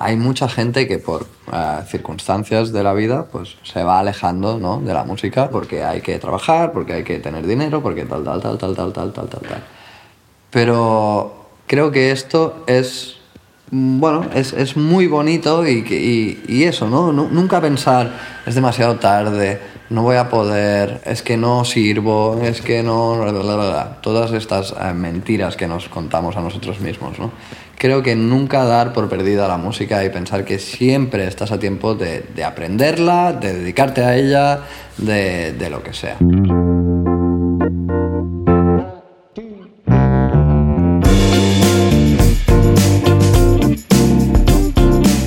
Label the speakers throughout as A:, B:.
A: hay mucha gente que por eh, circunstancias de la vida pues se va alejando ¿no? de la música porque hay que trabajar, porque hay que tener dinero, porque tal, tal, tal, tal, tal, tal, tal, tal, tal. Pero creo que esto es, bueno, es, es muy bonito y, y, y eso, ¿no? Nu- Nunca pensar, es demasiado tarde, no voy a poder, es que no sirvo, es que no... bla, bla, bla. Todas estas eh, mentiras que nos contamos a nosotros mismos, ¿no? Creo que nunca dar por perdida la música y pensar que siempre estás a tiempo de, de aprenderla, de dedicarte a ella, de, de lo que sea.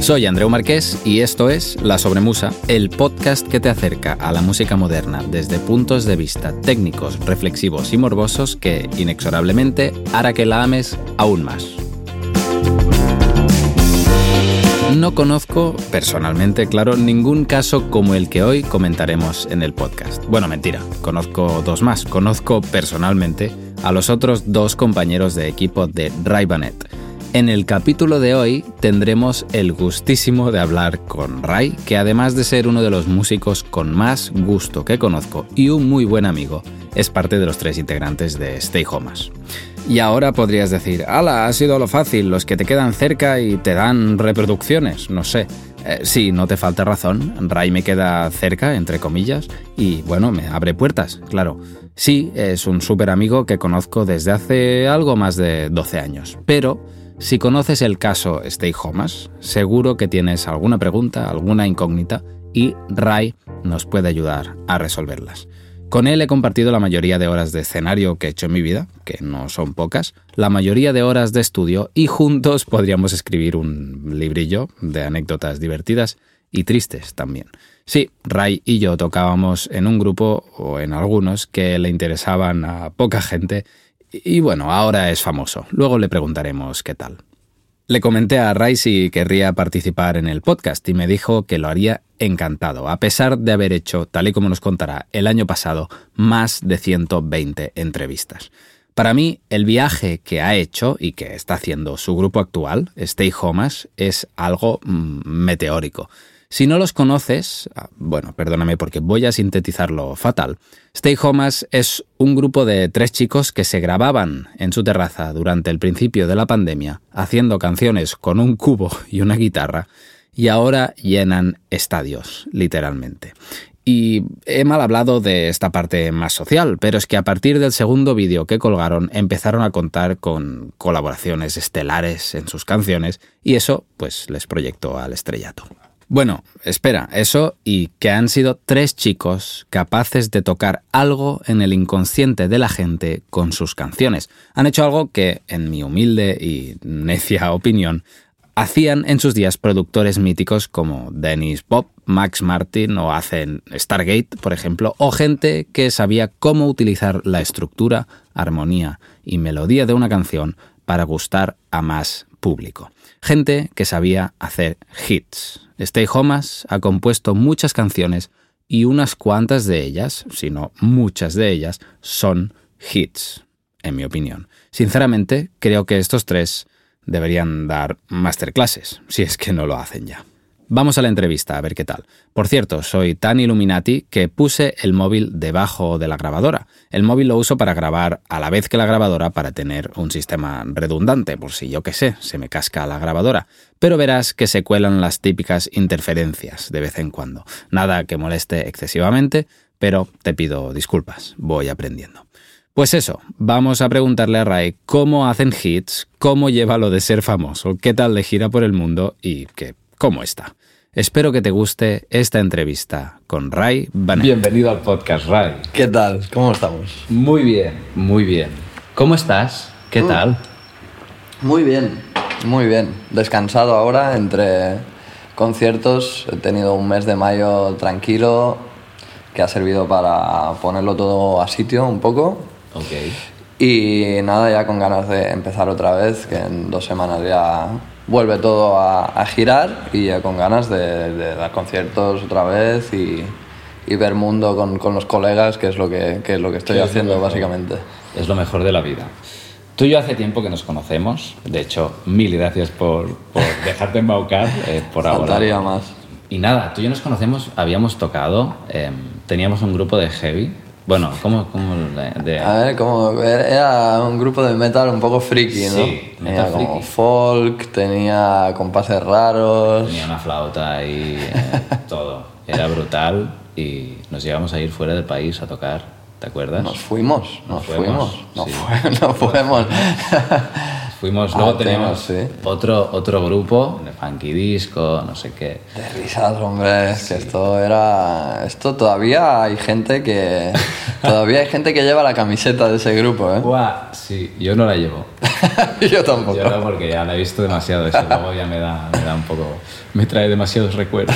B: Soy Andreu Marqués y esto es La Sobremusa, el podcast que te acerca a la música moderna desde puntos de vista técnicos, reflexivos y morbosos que, inexorablemente, hará que la ames aún más. No conozco, personalmente, claro, ningún caso como el que hoy comentaremos en el podcast. Bueno, mentira, conozco dos más. Conozco personalmente a los otros dos compañeros de equipo de Raibanet. En el capítulo de hoy tendremos el gustísimo de hablar con Ray, que además de ser uno de los músicos con más gusto que conozco y un muy buen amigo, es parte de los tres integrantes de Stay Homas. Y ahora podrías decir, ala, ha sido lo fácil, los que te quedan cerca y te dan reproducciones, no sé. Eh, sí, no te falta razón, Ray me queda cerca, entre comillas, y bueno, me abre puertas, claro. Sí, es un súper amigo que conozco desde hace algo más de 12 años, pero si conoces el caso Stay Homas, seguro que tienes alguna pregunta, alguna incógnita, y Ray nos puede ayudar a resolverlas. Con él he compartido la mayoría de horas de escenario que he hecho en mi vida, que no son pocas, la mayoría de horas de estudio y juntos podríamos escribir un librillo de anécdotas divertidas y tristes también. Sí, Ray y yo tocábamos en un grupo o en algunos que le interesaban a poca gente y bueno, ahora es famoso. Luego le preguntaremos qué tal. Le comenté a Ray si querría participar en el podcast y me dijo que lo haría encantado, a pesar de haber hecho, tal y como nos contará, el año pasado más de 120 entrevistas. Para mí, el viaje que ha hecho y que está haciendo su grupo actual, Stay Homas, es algo mm, meteórico. Si no los conoces, ah, bueno, perdóname porque voy a sintetizarlo fatal. Stay Homas es un grupo de tres chicos que se grababan en su terraza durante el principio de la pandemia, haciendo canciones con un cubo y una guitarra, y ahora llenan estadios, literalmente. Y he mal hablado de esta parte más social, pero es que a partir del segundo vídeo que colgaron empezaron a contar con colaboraciones estelares en sus canciones y eso pues les proyectó al estrellato. Bueno, espera, eso y que han sido tres chicos capaces de tocar algo en el inconsciente de la gente con sus canciones. Han hecho algo que, en mi humilde y necia opinión, hacían en sus días productores míticos como Dennis Pop, Max Martin o hacen Stargate, por ejemplo, o gente que sabía cómo utilizar la estructura, armonía y melodía de una canción para gustar a más público. Gente que sabía hacer hits. Stay Homas ha compuesto muchas canciones y unas cuantas de ellas, si no muchas de ellas, son hits, en mi opinión. Sinceramente, creo que estos tres deberían dar masterclasses, si es que no lo hacen ya. Vamos a la entrevista, a ver qué tal. Por cierto, soy tan Illuminati que puse el móvil debajo de la grabadora. El móvil lo uso para grabar a la vez que la grabadora para tener un sistema redundante, por si yo qué sé, se me casca la grabadora. Pero verás que se cuelan las típicas interferencias de vez en cuando. Nada que moleste excesivamente, pero te pido disculpas, voy aprendiendo. Pues eso, vamos a preguntarle a Ray cómo hacen hits, cómo lleva lo de ser famoso, qué tal le gira por el mundo y que, cómo está. Espero que te guste esta entrevista con Ray Banet.
C: Bienvenido al podcast, Ray.
A: ¿Qué tal? ¿Cómo estamos?
C: Muy bien, muy bien. ¿Cómo estás? ¿Qué
A: Mm.
C: tal?
A: Muy bien, muy bien. Descansado ahora entre conciertos. He tenido un mes de mayo tranquilo que ha servido para ponerlo todo a sitio un poco.
C: Ok.
A: Y nada, ya con ganas de empezar otra vez, que en dos semanas ya vuelve todo a, a girar y ya con ganas de, de dar conciertos otra vez y, y ver mundo con, con los colegas, que es lo que, que es lo que estoy haciendo básicamente.
C: Es lo mejor de la vida.
B: Tú y yo hace tiempo que nos conocemos. De hecho, mil gracias por, por dejarte embaucar eh, por ahora.
A: Más.
B: Y nada, tú y yo nos conocemos, habíamos tocado, em, teníamos un grupo de heavy. Bueno, ¿cómo? cómo de- de-
A: A ver, como era un grupo de metal un poco friki, ¿no?
B: Sí,
A: tenía
B: metal
A: como
B: friki.
A: folk, tenía compases raros.
B: Tenía una flauta y eh, todo. Era brutal y nos llevamos a ir fuera del país a tocar, ¿te acuerdas?
A: Nos fuimos, nos
B: fuimos,
A: fuimos, nos
B: sí.
A: nos fuimos.
B: Fuimos,
A: Ah,
B: luego
A: tenemos,
B: teníamos
A: sí.
B: otro, otro grupo de funky disco, no sé qué.
A: De risas, hombre, es que esto era... Esto todavía hay gente que... todavía hay gente que lleva la camiseta de ese grupo, ¿eh?
B: Buah, sí, yo no la llevo.
A: Yo tampoco.
B: Yo no, porque ya la he visto demasiado, eso luego ya me da, me da un poco... Me trae demasiados recuerdos.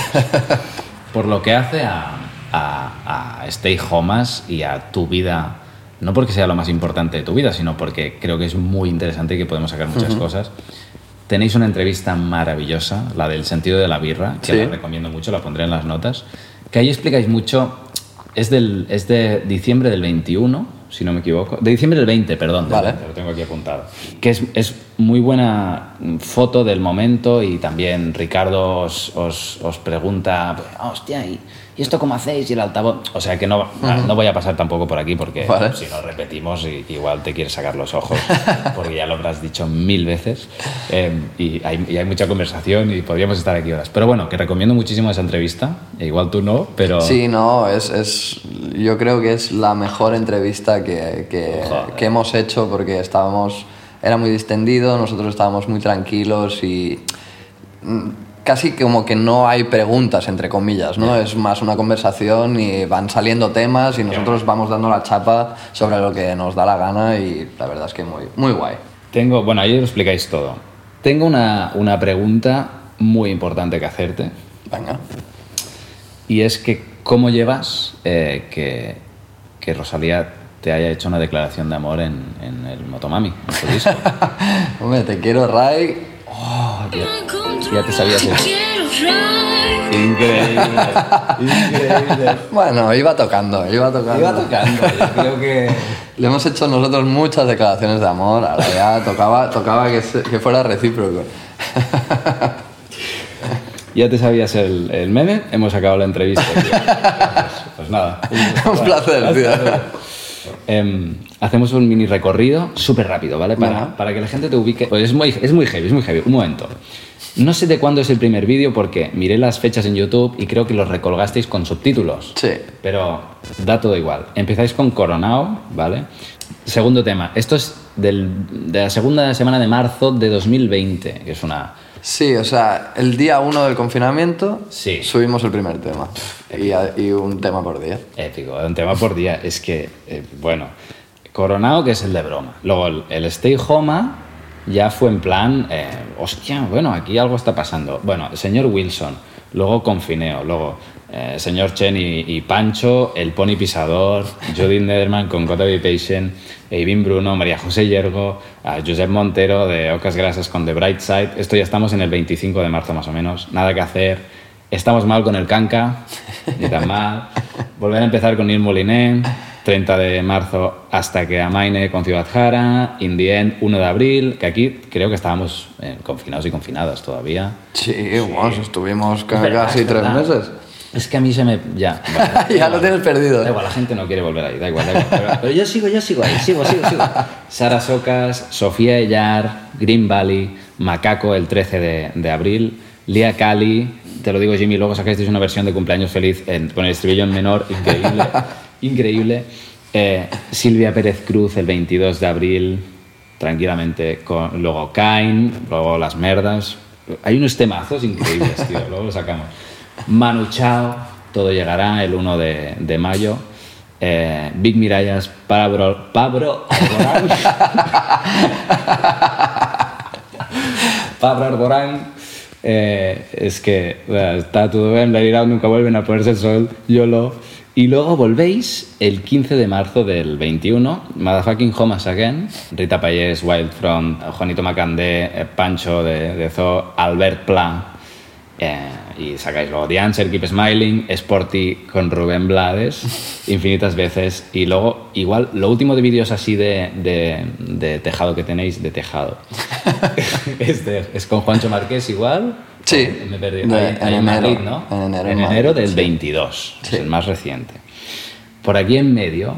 B: Por lo que hace a, a, a Stay Homas y a tu vida, no porque sea lo más importante de tu vida, sino porque creo que es muy interesante y que podemos sacar muchas cosas. Tenéis una entrevista maravillosa, la del sentido de la birra, que
A: Sí.
B: la recomiendo mucho, la pondré en las notas, que ahí explicáis mucho, es, del, es de diciembre del 21, si no me equivoco, de diciembre del 20, perdón, del
A: Vale.
B: 20, lo tengo aquí apuntado, que es, es muy buena foto del momento y también Ricardo os, os, os pregunta, "Ah, hostia, ¿y, y esto cómo hacéis? Y el altavoz, o sea que no, no voy a pasar tampoco por aquí porque
A: Vale.
B: si no repetimos igual te quieres sacar los ojos porque ya lo habrás dicho mil veces eh, y, hay, y hay mucha conversación y podríamos estar aquí horas. Pero bueno, que recomiendo muchísimo esa entrevista, e igual tú no, pero...
A: Sí, no, es, es, yo creo que es la mejor entrevista que, que, que hemos hecho porque estábamos, era muy distendido, nosotros estábamos muy tranquilos y mm, casi como que no hay preguntas, entre comillas, ¿no? Es más una conversación y van saliendo temas y nosotros vamos dando la chapa sobre lo que nos da la gana y la verdad es que muy, muy guay.
B: Tengo, bueno, ahí lo explicáis todo. Tengo una, una pregunta muy importante que hacerte
A: Venga.
B: y es que ¿cómo llevas eh, que, que Rosalía te haya hecho una declaración de amor en, en el Motomami, en?
A: Hombre, te quiero, Ray.
B: Oh, ya, ya te sabías eso. Increíble, increíble.
A: Bueno, iba tocando, iba tocando.
B: Iba tocando, yo creo que...
A: Le hemos hecho nosotros muchas declaraciones de amor, ahora ya tocaba, tocaba que, se- que fuera recíproco.
B: Ya te sabías el, el meme, hemos acabado la entrevista. tío. Pues, pues nada.
A: Un placer, tío.
B: Hacemos un mini recorrido súper rápido, ¿vale? Para, para que la gente te ubique. Pues es muy, es muy heavy, es muy heavy. Un momento. No sé de cuándo es el primer vídeo porque miré las fechas en YouTube y creo que los recolgasteis con subtítulos.
A: Sí.
B: Pero da todo igual. Empezáis con Coronao, ¿vale? Segundo tema. Esto es del- de la segunda semana de marzo de 2020, que es una...
A: Sí, o sea, el día uno del confinamiento
B: Sí.
A: subimos el primer tema. Y, a- y un tema por día.
B: Épico, un tema por día. Es que, eh, bueno, Coronado, que es el de broma. Luego el, Stay Homa ya fue en plan, eh, hostia, bueno, aquí algo está pasando. Bueno, señor Wilson, luego Confineo, luego eh, señor Chen y, Pancho, el Pony Pisador, Judith Nederman con Be Patient, Eivin Bruno, María José Yergo, a Josep Montero de Ocas Grasas con The Bright Side. Esto ya estamos en el 25 de marzo más o menos. Nada que hacer. Estamos mal con el canca, ni tan mal. Volver a empezar con Neil Moliné, 30 de marzo hasta que amaine con Ciudad Jara, In the End, 1 de abril, que aquí creo que estábamos eh, confinados y confinadas todavía.
A: Sí, bueno, estuvimos ca-
B: Es verdad,
A: casi
B: es
A: tres
B: verdad.
A: meses.
B: Es que a mí se me... Ya,
A: Ya lo tienes perdido.
B: Da igual, la gente no quiere volver ahí, da igual, da igual. Pero, pero yo sigo, yo sigo ahí, sigo, sigo, sigo. Sara Socas, Sofía Ellar, Green Valley, Macaco el 13 de, de abril, Lía Cali, te lo digo Jimmy, luego sacasteis una versión de cumpleaños feliz en- con el estribillo en menor, increíble, increíble. Eh, Silvia Pérez Cruz el 22 de abril, tranquilamente, con, luego Kain, luego Las Merdas. Hay unos temazos increíbles, tío, luego lo sacamos. Manu Chao, todo llegará el 1 de, mayo. Eh, Big Mirallas, Pablo, Pablo Alborán. Pablo. Eh, es que bueno, está todo bien, la nunca vuelven a ponerse el sol, YOLO. Y luego volvéis el 15 de marzo del 21, Motherfucking Home Again, Rita Payés, Wildfront, Juanito Macandé, eh, Pancho de, de Zoo, Albert Pla, Eh, y sacáis luego The Answer, Keep Smiling, Sporty con Rubén Blades, infinitas veces. Y luego, igual, lo último de vídeos así de, de, de tejado que tenéis, de tejado, es, de- es con Juancho Marqués igual.
A: Sí,
B: Me perdí.
A: de- en enero,
B: Madrid, ¿no?
A: en enero,
B: En
A: en
B: enero del
A: sí.
B: 22, es
A: Sí.
B: el más reciente. Por aquí en medio,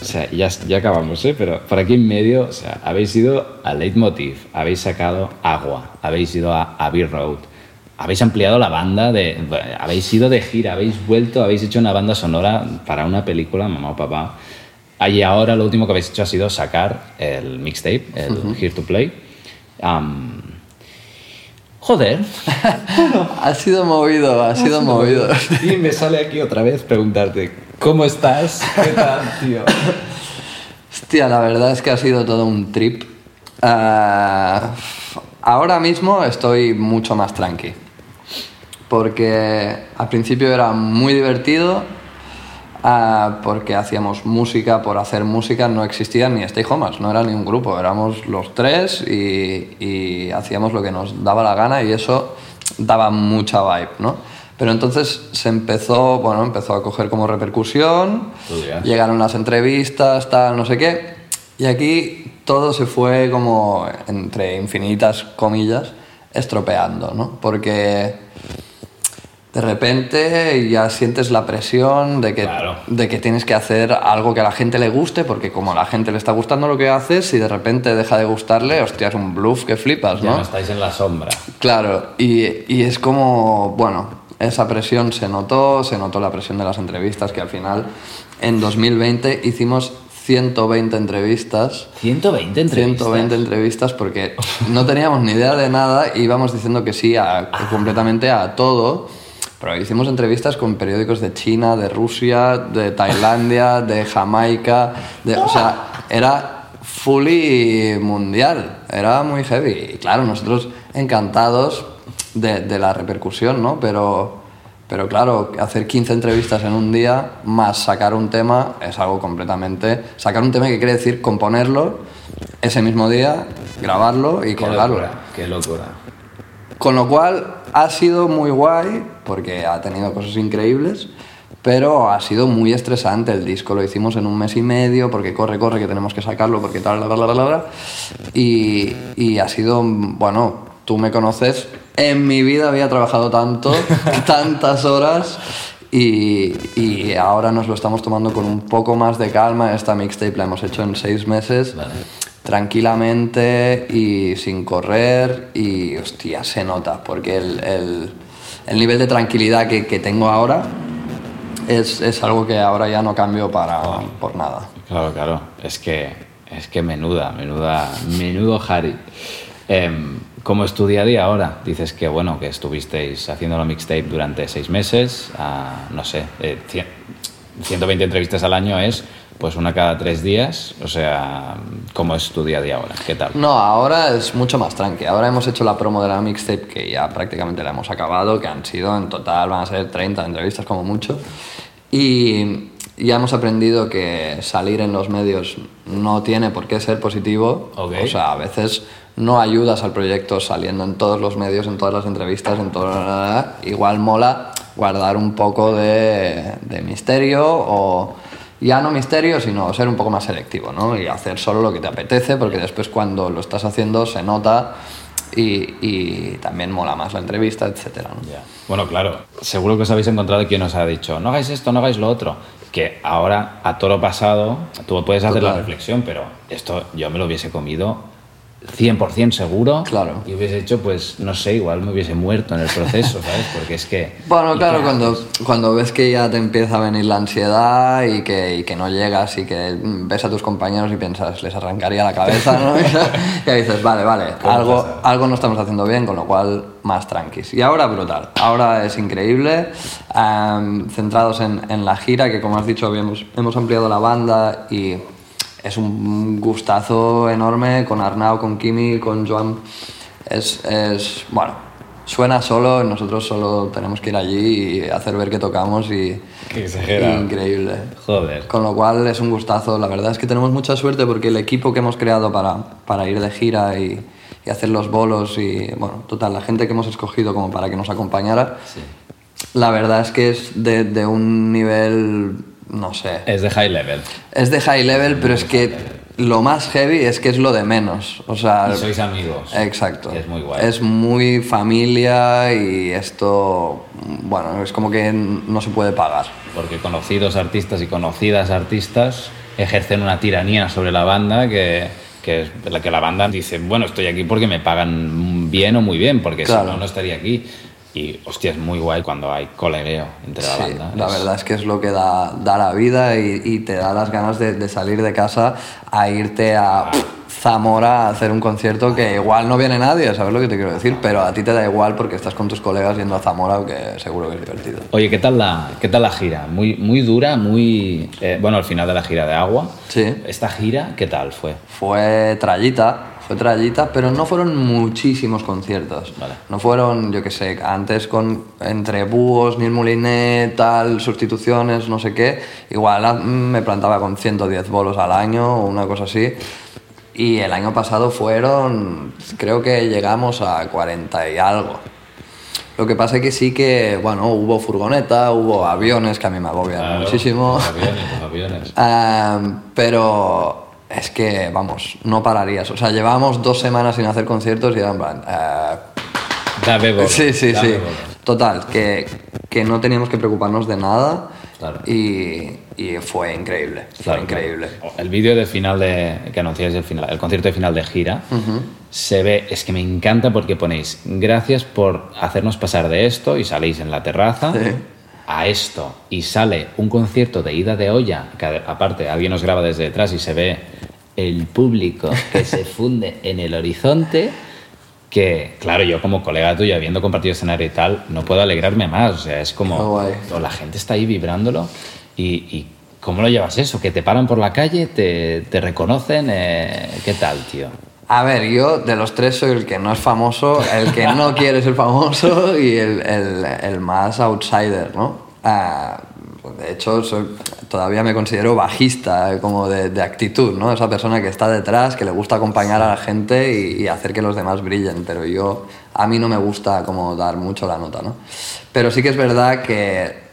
B: o sea, ya, ya acabamos, ¿eh? Pero por aquí en medio, o sea, habéis ido a Leitmotiv, habéis sacado Agua, habéis ido a Abbey Road, habéis ampliado la banda, de, habéis ido de gira, habéis vuelto, habéis hecho una banda sonora para una película, mamá o papá. Y ahora lo último que habéis hecho ha sido sacar el mixtape, el Here to Play. Am, joder,
A: Ha sido movido, ha sido movido.
B: y me sale aquí otra vez preguntarte, ¿cómo estás? ¿Qué tal, tío?
A: Hostia, la verdad es que ha sido todo un trip. Ah, ahora mismo estoy mucho más tranqui. Porque al principio era muy divertido, ah, porque hacíamos música por hacer música, no existían ni Stay Homas, no era ni un grupo, éramos los tres y, y hacíamos lo que nos daba la gana y eso daba mucha vibe, ¿no? Pero entonces se empezó, bueno, empezó a coger como repercusión, llegaron las entrevistas, tal, no sé qué, y aquí todo se fue como, entre infinitas comillas, estropeando, ¿no? Porque de repente ya sientes la presión de que,
B: Claro.
A: de que tienes que hacer algo que a la gente le guste, porque como a la gente le está gustando lo que haces, y de repente deja de gustarle, hostia, es un bluff que flipas,
B: Ya
A: ¿no?
B: no estáis en la sombra.
A: Claro, y, y es como, bueno, esa presión se notó, se notó la presión de las entrevistas, que al final en 2020 hicimos 120 entrevistas.
B: 120 entrevistas.
A: 120 entrevistas porque no teníamos ni idea de nada y íbamos diciendo que sí a, completamente a todo. Pero hicimos entrevistas con periódicos de China, de Rusia, de Tailandia, de Jamaica, de, o sea, era fully mundial, era muy heavy. Y claro, nosotros encantados de, de la repercusión, ¿no? Pero, pero claro, hacer 15 entrevistas en un día más sacar un tema es algo completamente... Sacar un tema que quiere decir componerlo ese mismo día, grabarlo y
B: Qué
A: colgarlo.
B: locura, qué locura.
A: Con lo cual ha sido muy guay porque ha tenido cosas increíbles, pero ha sido muy estresante el disco. Lo hicimos en un mes y medio porque corre, corre, que tenemos que sacarlo porque tal, bla, bla, bla. Y, y ha sido, bueno, tú me conoces, en mi vida había trabajado tanto, tantas horas. Y, y ahora nos lo estamos tomando con un poco más de calma. Esta mixtape la hemos hecho en seis meses tranquilamente y sin correr y hostia, se nota, porque el, el- el nivel de tranquilidad que, que tengo ahora es, es algo que ahora ya no cambio para, por nada.
B: Claro, claro. Es que, es que menuda, menuda, menudo Harry. Em, ¿Cómo es tu día a día ahora? Dices que, bueno, que estuvisteis haciendo la mixtape durante seis meses, ah, no sé, eh, cien- 120 entrevistas al año es pues una cada tres días, o sea, ¿cómo es tu día a día ahora? ¿Qué tal?
A: No, ahora es mucho más tranqui. Ahora hemos hecho la promo de la mixtape que ya prácticamente la hemos acabado, que han sido en total, van a ser 30 entrevistas como mucho. Y ya hemos aprendido que salir en los medios no tiene por qué ser positivo.
B: Ok.
A: O sea, a veces no ayudas al proyecto saliendo en todos los medios, en todas las entrevistas, en todo... Igual mola guardar un poco de, de misterio o ya no misterio, sino ser un poco más selectivo, ¿no? Y hacer solo lo que te apetece, porque después cuando lo estás haciendo se nota y, y también mola más la entrevista, etcétera.
B: Bueno, claro, seguro que os habéis encontrado quien os ha dicho, no hagáis esto, no hagáis lo otro. Que ahora, a toro pasado, tú puedes hacer la reflexión, pero esto yo me lo hubiese comido 100% seguro.
A: Claro.
B: Y hubiese hecho, pues, no sé, igual me hubiese muerto en el proceso, ¿sabes? Porque es que...
A: Bueno,
B: ¿y
A: claro, cuando, cuando ves que ya te empieza a venir la ansiedad y que, y que no llegas y que ves a tus compañeros y piensas, les arrancaría la cabeza, ¿no? y ahí dices, vale, vale,
B: ¿Cómo
A: algo,
B: pasa?
A: algo no estamos haciendo bien, con lo cual más tranquis. Y ahora brutal, ahora es increíble, am, centrados en, en la gira, que como has dicho, habíamos, hemos ampliado la banda y es un gustazo enorme con Arnau, con Kimi, con Joan. Es, es, bueno, suena solo, nosotros solo tenemos que ir allí y hacer ver que tocamos y...
B: Qué exagerado.
A: Increíble.
B: Joder.
A: Con lo cual es un gustazo. La verdad es que tenemos mucha suerte porque el equipo que hemos creado para, para ir de gira y, y hacer los bolos y, bueno, total, la gente que hemos escogido como para que nos acompañara, la verdad es que es de, de un nivel, no sé,
B: Es de high level.
A: es de high level, pero es que lo más heavy es que es lo de menos. O sea,
B: Y sois amigos.
A: Exacto.
B: Es muy guay.
A: Es muy familia y esto, bueno, es como que no se puede pagar.
B: Porque conocidos artistas y conocidas artistas ejercen una tiranía sobre la banda que, que es la que la banda dice, bueno, estoy aquí porque me pagan bien o muy bien, porque
A: Claro.
B: si no, no estaría aquí. Y, hostia, es muy guay cuando hay colegueo entre la
A: Sí,
B: banda.
A: la
B: Es-
A: verdad es que es lo que da, da la vida y, y te da las ganas de, de salir de casa a irte a Zamora a hacer un concierto que igual no viene nadie, ¿sabes lo que te quiero decir? Pero a ti te da igual porque estás con tus colegas yendo a Zamora, que seguro que es divertido.
B: Oye, ¿qué tal la, qué tal la gira? Muy, muy dura, muy... eh, bueno, al final de la gira de agua.
A: Sí.
B: ¿Esta gira qué tal fue?
A: Fue trayita, fue pero no fueron muchísimos conciertos.
B: Vale.
A: No fueron, yo qué sé, antes con entre búhos, Neil Moulinet, tal, sustituciones, no sé qué. Igual me plantaba con 110 bolos al año o una cosa así. Y el año pasado fueron, creo que llegamos a 40 y algo. Lo que pasa es que sí que, bueno, hubo furgoneta, hubo aviones, que a mí me agobian
B: Claro,
A: muchísimo.
B: Los aviones, los aviones.
A: Ah, pero es que, vamos, no pararías. O sea, llevábamos dos semanas sin hacer conciertos y era en plan... ah,
B: Dame bola,
A: sí, sí,
B: dame
A: sí.
B: bola.
A: Total, que, que no teníamos que preocuparnos de nada
B: Claro.
A: y, y fue increíble. Fue
B: Claro,
A: increíble.
B: claro. El vídeo de final de que anunciáis el final, el concierto de final de gira, se ve, es que me encanta porque ponéis gracias por hacernos pasar de esto y saléis en la terraza
A: Sí.
B: A esto y sale un concierto de ida de olla, que aparte alguien nos graba desde detrás y se ve el público que se funde en el horizonte. Que, claro, yo como colega tuyo, habiendo compartido escenario y tal, no puedo alegrarme más. O sea, es como.
A: Qué guay.
B: o la gente está ahí vibrándolo y, y ¿cómo lo llevas eso? ¿Que te paran por la calle? ¿Te, te reconocen? Eh, ¿Qué tal, tío?
A: A ver, yo de los tres soy el que no es famoso, el que no quiere ser famoso y el, el- el más outsider, ¿no? Ah, de hecho, soy- todavía me considero bajista, eh, como de, de actitud, ¿no? Esa persona que está detrás, que le gusta acompañar a la gente y, y hacer que los demás brillen, pero yo, a mí no me gusta como dar mucho la nota, ¿no? Pero sí que es verdad que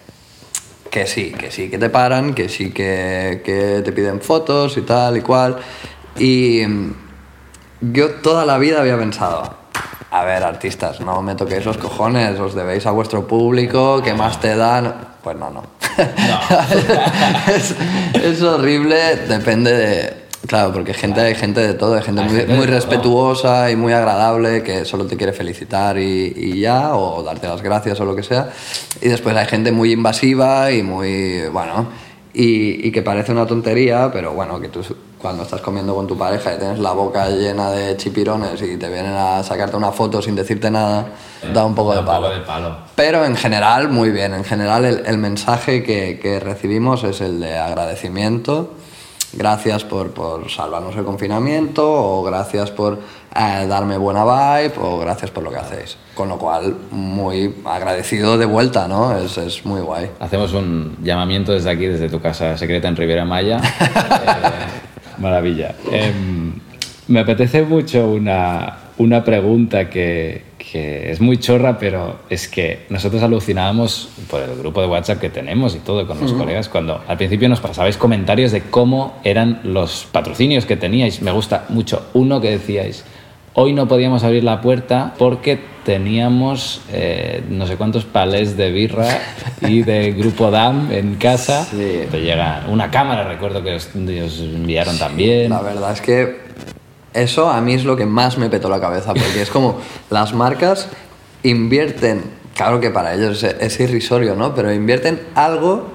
A: que sí, que sí, que te paran, que sí, que, que te piden fotos y tal y cual. Y yo toda la vida había pensado, a ver, artistas, no me toquéis los cojones, os debéis a vuestro público, ¿qué más te dan? Pues no, no. es, es horrible, depende de... Claro, porque gente, hay gente de todo, hay gente
B: Hay
A: muy,
B: gente
A: muy
B: todo.
A: respetuosa y muy agradable que solo te quiere felicitar y, y ya, o darte las gracias o lo que sea. Y después hay gente muy invasiva y muy, bueno, y, y que parece una tontería, pero bueno, que tú cuando estás comiendo con tu pareja y tienes la boca llena de chipirones y te vienen a sacarte una foto sin decirte nada, da un poco
B: Da
A: de
B: un
A: palo.
B: poco de palo.
A: Pero en general, muy bien. En general, el, el mensaje que, que recibimos es el de agradecimiento. Gracias por, por salvarnos el confinamiento, o gracias por eh, darme buena vibe, o gracias por lo que hacéis. Con lo cual, muy agradecido de vuelta, ¿no? Es, es muy guay.
B: Hacemos un llamamiento desde aquí, desde tu casa secreta en Rivera Maya. Eh, maravilla. Em, me apetece mucho una, una pregunta que, que es muy chorra, pero es que nosotros alucinábamos por el grupo de WhatsApp que tenemos y todo con los colegas cuando al principio nos pasabais comentarios de cómo eran los patrocinios que teníais. Me gusta mucho uno que decíais, hoy no podíamos abrir la puerta porque teníamos eh, no sé cuántos palés de birra y de Grupo DAM en casa.
A: Sí.
B: Te llega una cámara, recuerdo que os, os enviaron también.
A: La verdad es que eso a mí es lo que más me petó la cabeza, porque es como las marcas invierten, claro que para ellos es, irrisorio, ¿no? Pero invierten algo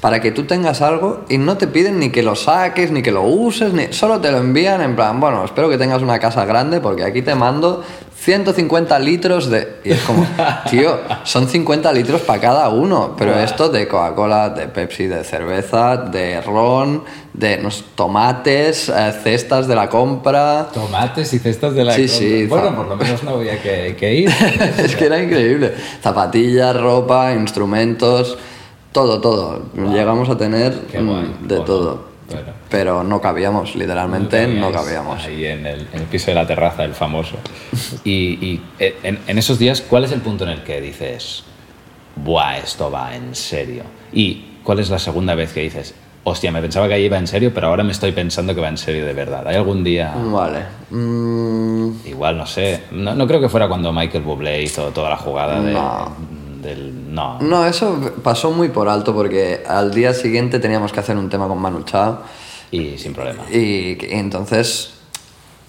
A: para que tú tengas algo y no te piden ni que lo saques, ni que lo uses, ni solo te lo envían en plan, bueno, espero que tengas una casa grande porque aquí te mando 150 litros de... Y es como, tío, son 50 litros para cada uno, pero esto de Coca-Cola, de Pepsi, de cerveza, de ron, de no tomates, eh, cestas de la compra...
B: Tomates y cestas de la
A: Sí,
B: compra.
A: sí,
B: Bueno, por lo menos no había que, que ir.
A: es que era increíble. Zapatillas, ropa, instrumentos, todo, todo. Llegamos a tener mm, de
B: Bueno.
A: todo. Pero no cabíamos, literalmente no cabíamos.
B: Ahí en el, en el piso de la terraza, el famoso. Y, y, eh, en, en esos días, ¿cuál es el punto en el que dices, buah, esto va en serio? ¿Y cuál es la segunda vez que dices, hostia, me pensaba que ahí iba en serio, pero ahora me estoy pensando que va en serio de verdad? ¿Hay algún día,
A: Vale. Mm,
B: igual, no sé, no, no creo que fuera cuando Michael Bublé hizo toda la jugada de. Del... No,
A: No, eso pasó muy por alto porque al día siguiente teníamos que hacer un tema con Manu Chao
B: y sin problema.
A: y, y entonces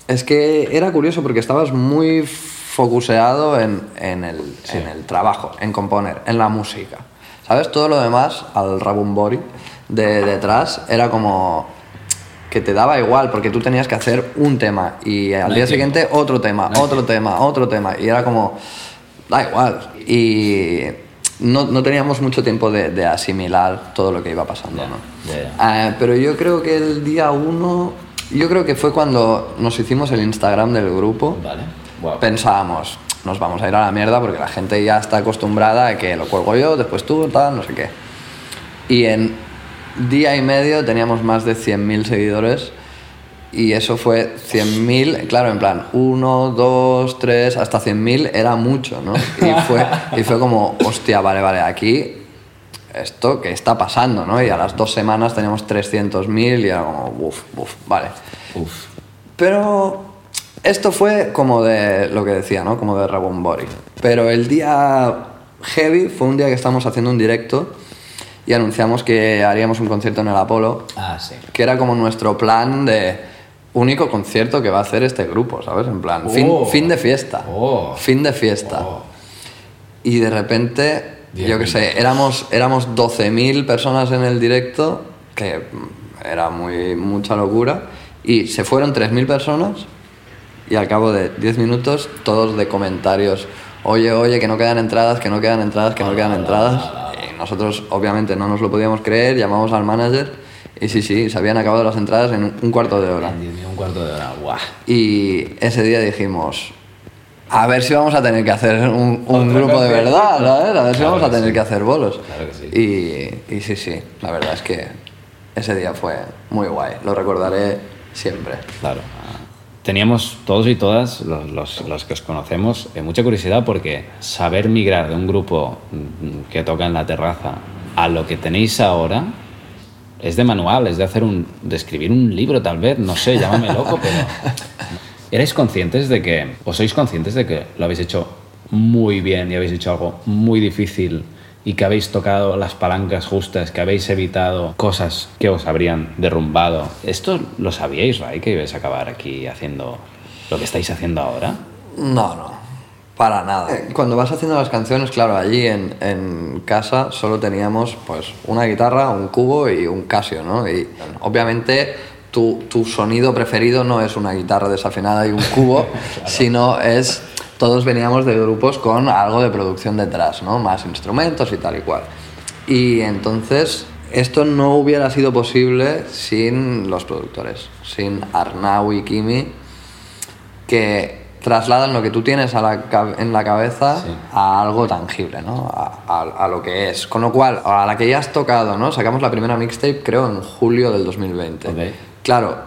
A: es que era curioso porque estabas muy focuseado en, en el, en el trabajo, en componer, en la música. ¿Sabes? Todo lo demás, al Rabumbori de detrás, era como que te daba igual porque tú tenías que hacer un tema y al
B: No
A: día
B: tiempo.
A: siguiente otro tema,
B: No
A: otro tema, otro tema y era como, da igual. Y no, no teníamos mucho tiempo de, de asimilar todo lo que iba pasando, ¿no? Ah, pero yo creo que el día uno, yo creo que fue cuando nos hicimos el Instagram del grupo,
B: Vale. Wow.
A: pensábamos, nos vamos a ir a la mierda porque la gente ya está acostumbrada a que lo cuelgo yo, después tú, tal, no sé qué. Y en día y medio teníamos más de 100.000 seguidores y eso fue 100.000, claro, en plan, 1, 2, 3, hasta 100.000 era mucho, ¿no? Y fue, y fue como, hostia, vale, vale, aquí esto que está pasando, ¿no? Y a las dos semanas teníamos 300.000 y era como, uff, uff, vale.
B: Uf.
A: Pero esto fue como de lo que decía, ¿no? Como de Rabombori. Pero el día heavy fue un día que estábamos haciendo un directo y anunciamos que haríamos un concierto en el Apolo,
B: Ah, sí.
A: que era como nuestro plan de único concierto que va a hacer este grupo, ¿sabes? En plan, fin,
B: Oh.
A: fin de fiesta.
B: Oh.
A: Fin de fiesta.
B: Oh.
A: Y de repente, yo qué
B: 10.000
A: sé, éramos, éramos 12.000 personas en el directo, que mm, era muy, mucha locura, y se fueron 3.000 personas, y al cabo de 10 minutos, todos de comentarios, oye, oye, que no quedan entradas, que no quedan entradas, que no quedan entradas. Y nosotros, obviamente, no nos lo podíamos creer, llamamos al manager, y sí, sí, se habían acabado las entradas en un- cuarto de hora.
B: En un cuarto de hora. Guau.
A: Y ese día dijimos, a ver si vamos a tener que hacer un, un grupo de verdad, ¿sabes? A ver si
B: Claro
A: vamos a tener
B: sí.
A: que hacer bolos.
B: Claro que sí.
A: Y, y sí, sí, la verdad es que ese día fue muy guay. Lo recordaré siempre.
B: Claro. Teníamos todos y todas, los, los- los que os conocemos, eh, mucha curiosidad porque saber migrar de un grupo mm, que toca en la terraza a lo que tenéis ahora es de manual, es de hacer un, de escribir un libro tal vez, no sé, llámame loco, pero ¿erais conscientes de que, o sois conscientes de que lo habéis hecho muy bien y habéis hecho algo muy difícil y que habéis tocado las palancas justas, que habéis evitado cosas que os habrían derrumbado? ¿Esto lo sabíais, Ray, que ibais a acabar aquí haciendo lo que estáis haciendo ahora?
A: No, no, para nada. Eh, Cuando vas haciendo las canciones, claro, allí en, en casa solo teníamos pues una guitarra, un cubo y un Casio, ¿no? Y obviamente tu, tu sonido preferido no es una guitarra desafinada y un cubo, sino es... Todos veníamos de grupos con algo de producción detrás, ¿no? Más instrumentos y tal y cual. Y entonces esto no hubiera sido posible sin los productores, sin Arnau y Kimi, que trasladan lo que tú tienes a la en la cabeza
B: Sí.
A: a algo tangible, ¿no? A, a- a lo que es. Con lo cual, a la que ya has tocado, ¿no? Sacamos la primera mixtape, creo, en julio del 2020.
B: Ok.
A: Claro,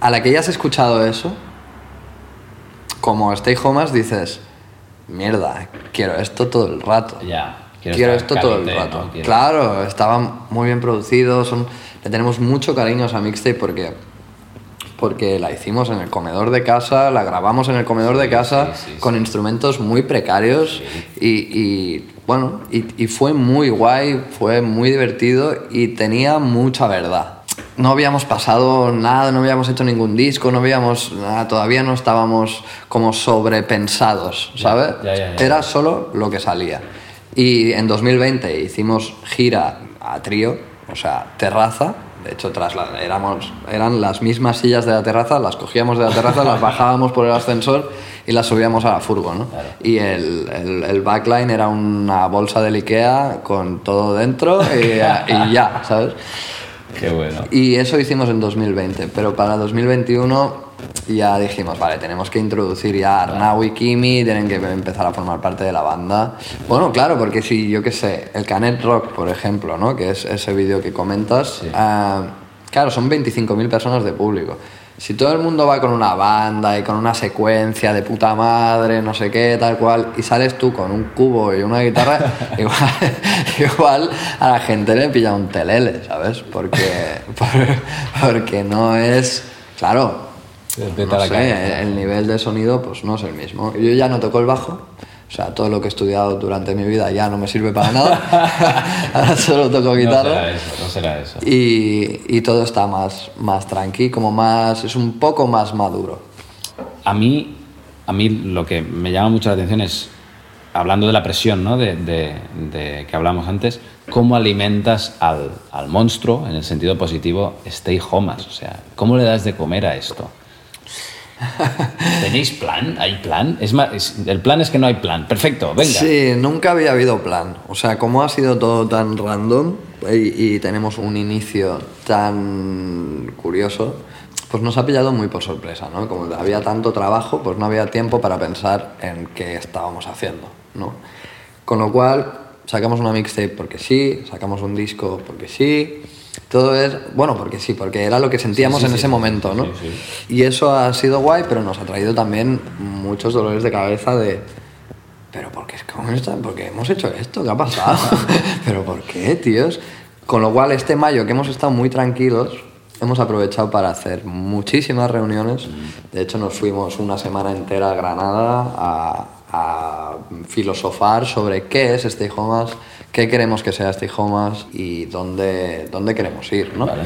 A: a la que ya has escuchado eso, como Stay Homas dices, mierda, quiero esto todo el rato.
B: Ya,
A: Quiero, esto todo el rato. Claro, estaba muy bien producido, son, le tenemos mucho cariño a esa mixtape porque, porque la hicimos en el comedor de casa, la grabamos en el comedor de casa
B: sí, sí,
A: con instrumentos muy precarios y, y, bueno, y, y fue muy guay, fue muy divertido y tenía mucha verdad. No habíamos pasado nada, no habíamos hecho ningún disco, no habíamos nada, todavía no estábamos como sobrepensados, ¿sabes?
B: ya, ya, ya.
A: Era solo lo que salía. Y en 2020 hicimos gira a trío, o sea, terraza. De hecho, tras la- éramos, eran las mismas sillas de la terraza, las cogíamos de la terraza, las bajábamos por el ascensor y las subíamos a la furgo, ¿no? Y el, el- el backline era una bolsa del Ikea con todo dentro y, y ya, ¿sabes?
B: Qué bueno.
A: Y eso hicimos en 2020, pero para 2021 ya dijimos, vale, tenemos que introducir ya a Arnau y Kimi, tienen que empezar a formar parte de la banda. Bueno, claro, porque si, yo qué sé, el Canet Rock, por ejemplo, ¿no? que es ese vídeo que comentas, ah, Claro, son 25.000 personas de público. Si todo el mundo va con una banda y con una secuencia de puta madre, no sé qué, tal cual, y sales tú con un cubo y una guitarra, igual, igual a la gente le pilla un telele, ¿sabes? Porque, por- porque no es. Claro, no sé, el nivel de sonido pues no es el mismo. Yo ya no toco el bajo, o sea, todo lo que he estudiado durante mi vida ya no me sirve para nada. Ahora solo toco
C: No
A: guitarra.
C: será eso, no será eso.
A: Y, y todo está más, más tranqui, como más, es un poco más maduro.
C: A mí, a mí lo que me llama mucho la atención es, hablando de la presión ¿no? de, de- de que hablamos antes, cómo alimentas al, al monstruo, en el sentido positivo, stay homas. O sea, ¿cómo le das de comer a esto? ¿Tenéis plan? ¿Hay plan? Es el plan es que no hay plan. Perfecto, venga.
A: Sí, nunca había habido plan. O sea, como ha sido todo tan random y, y tenemos un inicio tan curioso, pues nos ha pillado muy por sorpresa, ¿no? Como había tanto trabajo, pues no había tiempo para pensar en qué estábamos haciendo, ¿no? Con lo cual, sacamos una mixtape porque sí, sacamos un disco porque sí. Todo es, bueno, porque sí, porque era lo que sentíamos
C: sí,
A: en
C: sí,
A: ese
C: sí,
A: momento, ¿no?
C: sí, sí.
A: Y eso ha sido guay, pero nos ha traído también muchos dolores de cabeza de, pero ¿por qué? ¿Por qué hemos hecho esto? ¿Qué ha pasado? ¿Pero por qué, tíos? Con lo cual, este mayo que hemos estado muy tranquilos, hemos aprovechado para hacer muchísimas reuniones. De hecho, nos fuimos una semana entera a Granada a, a filosofar sobre qué es Stay Homas, qué queremos que sea Stay Homas y dónde, dónde queremos ir, ¿no?
C: Vale.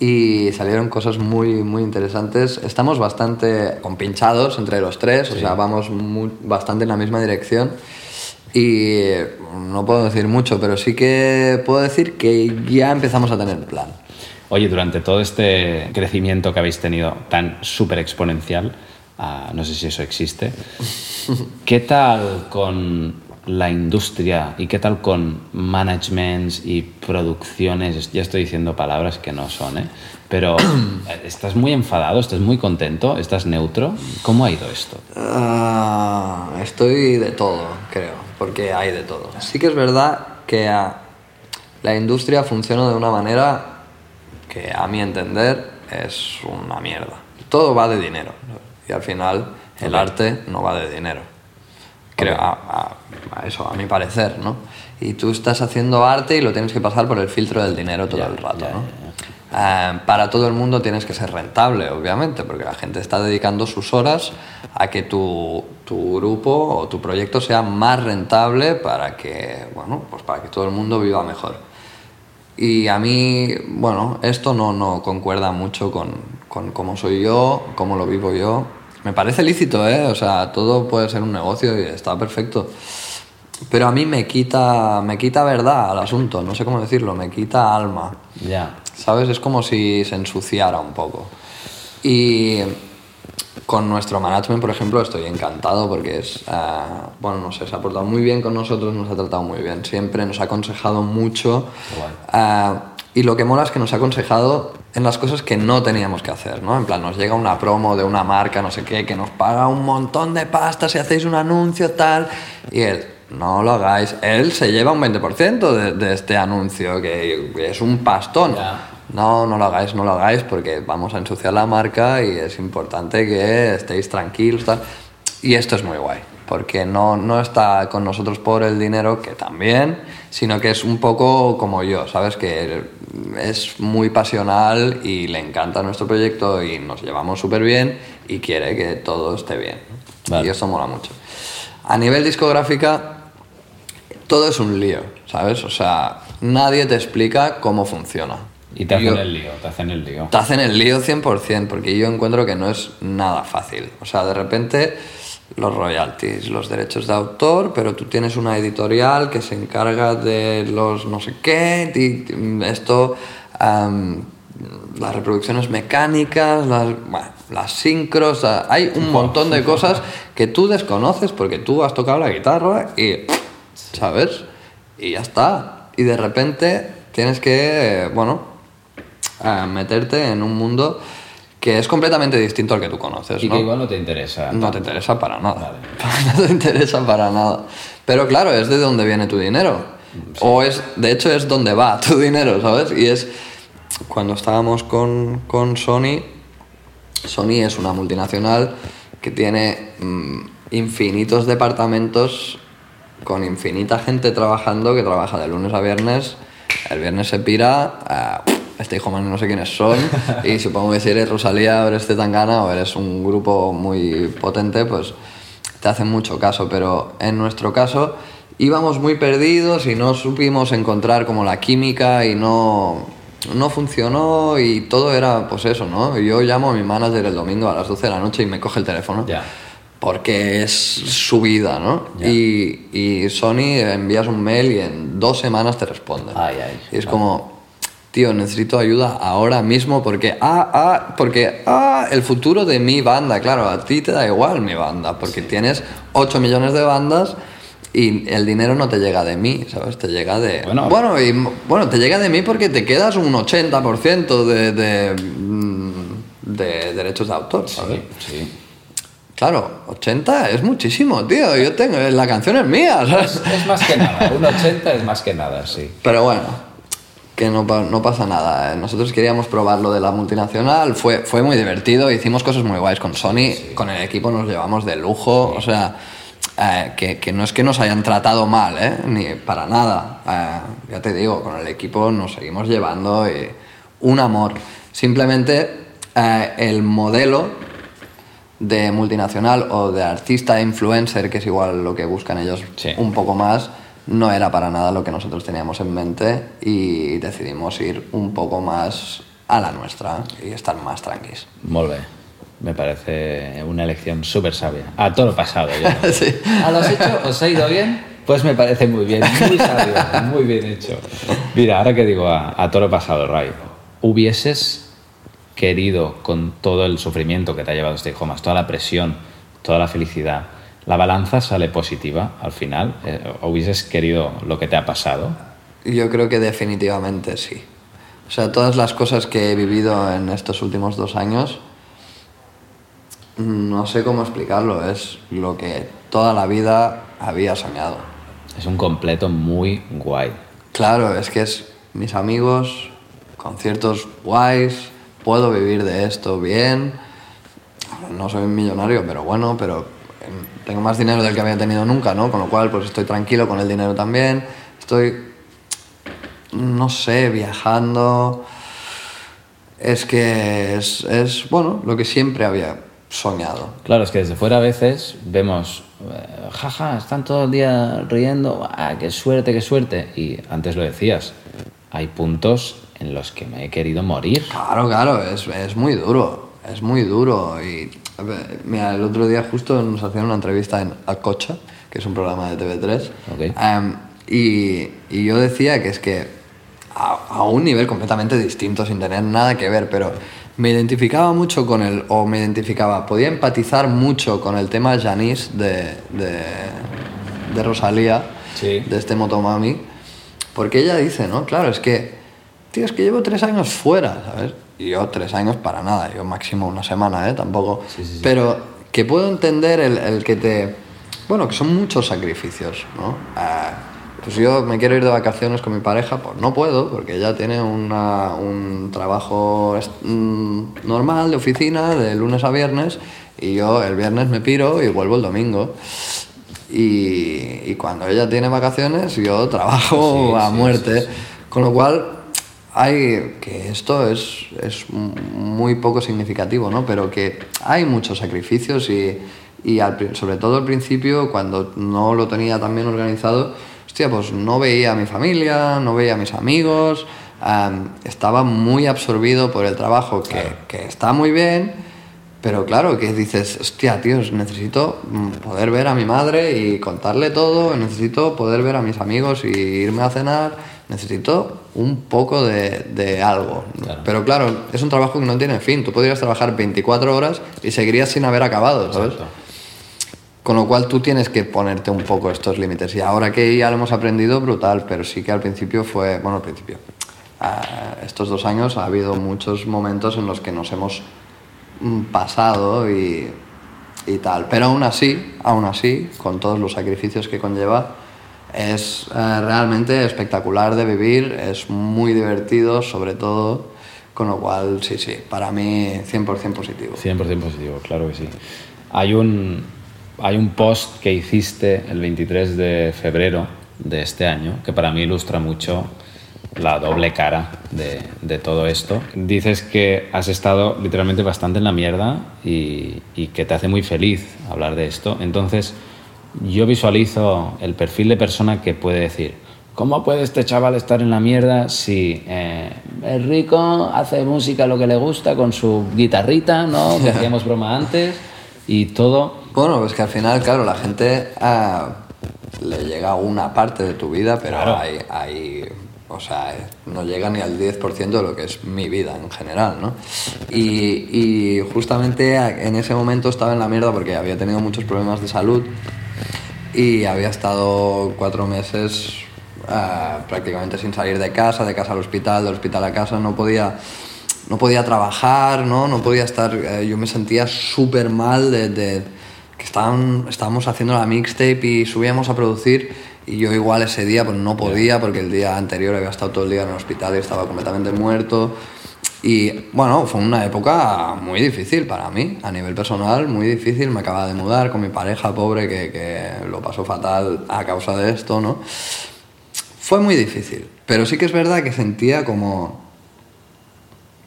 A: Y salieron cosas muy, muy interesantes. Estamos bastante compinchados entre los tres, o sea, vamos muy- bastante en la misma dirección. Y no puedo decir mucho, pero sí que puedo decir que ya empezamos a tener plan.
C: Oye, durante todo este crecimiento que habéis tenido tan súper exponencial, ah, no sé si eso existe, ¿qué tal con la industria y qué tal con managements y producciones? Ya estoy diciendo palabras que no son, ¿eh? Pero eh, ¿estás muy enfadado? ¿Estás muy contento? ¿Estás neutro? ¿Cómo ha ido esto?
A: Ah, estoy de todo, creo, porque hay de todo. Sí que es verdad que ah, la industria funciona de una manera que a mi entender es una mierda. Todo va de dinero y al final el arte no va de dinero. Creo, a, a- a eso, a mi parecer, ¿no? Y tú estás haciendo arte y lo tienes que pasar por el filtro del dinero todo
C: Ya,
A: el rato,
C: ya,
A: ¿no?
C: ya,
A: Eh, para todo el mundo tienes que ser rentable, obviamente, porque la gente está dedicando sus horas a que tu, tu grupo o tu proyecto sea más rentable para que, bueno, pues para que todo el mundo viva mejor. Y a mí, bueno, esto no, no concuerda mucho con, con cómo soy yo, cómo lo vivo yo. Me parece lícito, ¿eh? O sea, todo puede ser un negocio y está perfecto. Pero a mí me quita, me quita verdad al asunto, no sé cómo decirlo, me quita alma.
C: Ya.
A: ¿Sabes? Es como si se ensuciara un poco. Y con nuestro management, por ejemplo, estoy encantado porque es, ah, bueno, no sé, se ha portado muy bien con nosotros, nos ha tratado muy bien, siempre nos ha aconsejado mucho. Ah, y lo que mola es que nos ha aconsejado en las cosas que no teníamos que hacer, ¿no? En plan, nos llega una promo de una marca, no sé qué, que nos paga un montón de pasta si hacéis un anuncio, tal. Y él, no lo hagáis. Él se lleva un 20% de, de este anuncio, que es un pastón.
C: Ya.
A: No, no lo hagáis, no lo hagáis, porque vamos a ensuciar la marca y es importante que estéis tranquilos, tal. Y esto es muy guay, porque no, no está con nosotros por el dinero, que también, sino que es un poco como yo, ¿sabes? Que es muy pasional y le encanta nuestro proyecto y nos llevamos súper bien y quiere que todo esté bien.
C: Vale.
A: Y eso mola mucho. A nivel discográfica, todo es un lío, ¿sabes? O sea, nadie te explica cómo funciona.
C: Y te hacen
A: Yo-
C: el lío, te hacen el lío.
A: te hacen el lío 100%, porque yo encuentro que no es nada fácil. O sea, de repente los royalties, los derechos de autor, pero tú tienes una editorial que se encarga de los no sé qué, y esto, am, las reproducciones mecánicas, las, bueno, las sincros, hay un montón de cosas que tú desconoces porque tú has tocado la guitarra y, ¿sabes? Y ya está. Y de repente tienes que, bueno, a meterte en un mundo que es completamente distinto al que tú conoces,
C: Y
A: ¿no?
C: que igual no te interesa.
A: No te interesa para nada.
C: Vale.
A: no te interesa para nada. Pero claro, es de donde viene tu dinero. O es, de hecho, es donde va tu dinero, ¿sabes? Y es, cuando estábamos con, con Sony, Sony es una multinacional que tiene mm, infinitos departamentos con infinita gente trabajando que trabaja de lunes a viernes. El viernes se pira, este hijo más no sé quiénes son, y supongo que si eres Rosalía o eres Zetangana o eres un grupo muy potente, pues te hacen mucho caso. Pero en nuestro caso íbamos muy perdidos y no supimos encontrar como la química y no, no funcionó y todo era pues eso, ¿no? Yo llamo a mi manager el domingo a las 12 de la noche y me coge el teléfono.
C: Ya.
A: Porque es su vida, ¿no?
C: Ya.
A: Y, y Sony envías un mail y en dos semanas te responden.
C: Ay, ay,
A: y es
C: vale.
A: como, tío, necesito ayuda ahora mismo porque, ah, ah, porque, ah, el futuro de mi banda, claro, a ti te da igual mi banda, porque tienes 8 millones de bandas y el dinero no te llega de mí, ¿sabes? Te llega de...
C: Bueno.
A: bueno, y, bueno te llega de mí porque te quedas un 80% de, de, mm, de derechos de autor, ¿sabes?
C: Sí, sí.
A: Claro, 80 es muchísimo, tío. Yo tengo, la canción es mía, ¿sabes?
C: Es más que nada, un 80 es más que nada, sí.
A: Pero bueno, que no, no pasa nada. ¿eh? Nosotros queríamos probar lo de la multinacional, fue, fue muy divertido, hicimos cosas muy guays con Sony, con el equipo nos llevamos de lujo, o sea, eh, que, que no es que nos hayan tratado mal, ¿eh? ni para nada. Eh, ya te digo, con el equipo nos seguimos llevando y un amor. Simplemente el modelo de multinacional o de artista influencer, que es igual lo que buscan ellos
C: Sí.
A: un poco más, no era para nada lo que nosotros teníamos en mente y decidimos ir un poco más a la nuestra y estar más tranquilos.
C: Molt bé. Me parece una elección súper sabia. A todo lo pasado. yo.
A: Sí.
C: ¿Ah, lo has hecho? ¿Os ha ido bien? Pues me parece muy bien, muy sabio, muy bien hecho. Mira, ahora que digo a, a todo lo pasado, Ray, ¿hubieses querido con todo el sufrimiento que te ha llevado este hijo más, toda la presión, toda la felicidad, la balanza sale positiva al final? Eh, ¿Hubieses querido lo que te ha pasado?
A: Yo creo que definitivamente sí. O sea, todas las cosas que he vivido en estos últimos dos años, no sé cómo explicarlo, es lo que toda la vida había soñado.
C: Es un completo muy guay.
A: Claro, es que es mis amigos, conciertos guays, puedo vivir de esto bien. No soy un millonario, pero bueno, pero tengo más dinero del que había tenido nunca, ¿no? Con lo cual, pues estoy tranquilo con el dinero también. Estoy, no sé, viajando. Es que es, es, bueno, lo que siempre había soñado.
C: Claro, es que desde fuera a veces vemos, eh, jaja, están todo el día riendo, ah, qué suerte, qué suerte. Y antes lo decías, hay puntos en los que me he querido morir.
A: Claro, claro, es, es muy duro, es muy duro. Y mira, el otro día justo nos hacían una entrevista en Acocha, que es un programa de TV3,
C: Ok.
A: em, y, y yo decía que es que a, a un nivel completamente distinto, sin tener nada que ver, pero me identificaba mucho con el, o me identificaba, podía empatizar mucho con el tema Janice de, de, de Rosalía,
C: Sí.
A: de este Motomami, porque ella dice, ¿no? Claro, es que, tío, es que llevo tres años fuera, ¿sabes? Y yo tres años para nada, yo máximo una semana, ¿eh? Tampoco.
C: Sí, sí, sí.
A: Pero que puedo entender el, el que te... Bueno, que son muchos sacrificios, ¿no? Ah, pues yo me quiero ir de vacaciones con mi pareja, pues no puedo, porque ella tiene una- un trabajo mm, normal de oficina, de lunes a viernes, y yo el viernes me piro y vuelvo el domingo. Y, y cuando ella tiene vacaciones, yo trabajo
C: Sí,
A: a
C: sí,
A: muerte.
C: sí,
A: Con lo cual, hay que esto es, es muy poco significativo, ¿no? Pero que hay muchos sacrificios y, y al sobre todo al principio, cuando no lo tenía tan bien organizado, hostia, pues no veía a mi familia, no veía a mis amigos, am, estaba muy absorbido por el trabajo, que, que está muy bien, pero claro, que dices, hostia, tíos, necesito poder ver a mi madre y contarle todo, necesito poder ver a mis amigos y irme a cenar, necesito un poco de, de algo.
C: Claro.
A: Pero claro, es un trabajo que no tiene fin, tú podrías trabajar 24 horas y seguirías sin haber acabado, ¿sabes?
C: Exacto.
A: Con lo cual tú tienes que ponerte un poco estos límites. Y ahora que ya lo hemos aprendido, brutal, pero sí que al principio fue, bueno, al principio, estos dos años ha habido muchos momentos en los que nos hemos mm, pasado y, y tal. Pero aún así, aún así, con todos los sacrificios que conlleva, es eh, realmente espectacular de vivir, es muy divertido sobre todo Con lo cual, sí, sí, para mí 100% positivo.
B: 100% positivo, claro que sí. Hay un, hay un post que hiciste el 23 de febrero de este año que para mí ilustra mucho la doble cara de, de todo esto. Dices que has estado literalmente bastante en la mierda y, y que te hace muy feliz hablar de esto. Entonces, yo visualizo el perfil de persona que puede decir, ¿cómo puede este chaval estar en la mierda si eh, es rico, hace música lo que le gusta con su guitarrita, ¿no? Que hacíamos broma antes y todo.
A: Bueno, pues que al final, claro, la gente ah, le llega una parte de tu vida, pero
B: Claro.
A: hay, hay- o sea, no llega ni al 10% de lo que es mi vida en general, ¿no? Y, y justamente en ese momento estaba en la mierda porque había tenido muchos problemas de salud y había estado cuatro meses ah, prácticamente sin salir de casa, de casa al hospital, del hospital a casa, no podía, no podía trabajar, ¿no? No podía estar, eh, yo me sentía súper mal de, de que estaban, estábamos haciendo la mixtape y subíamos a producir y yo igual ese día pues no podía porque el día anterior había estado todo el día en el hospital y estaba completamente muerto. Y bueno, fue una época muy difícil para mí, a nivel personal, muy difícil. Me acababa de mudar con mi pareja pobre que, que lo pasó fatal a causa de esto, ¿no? Fue muy difícil, pero sí que es verdad que sentía como,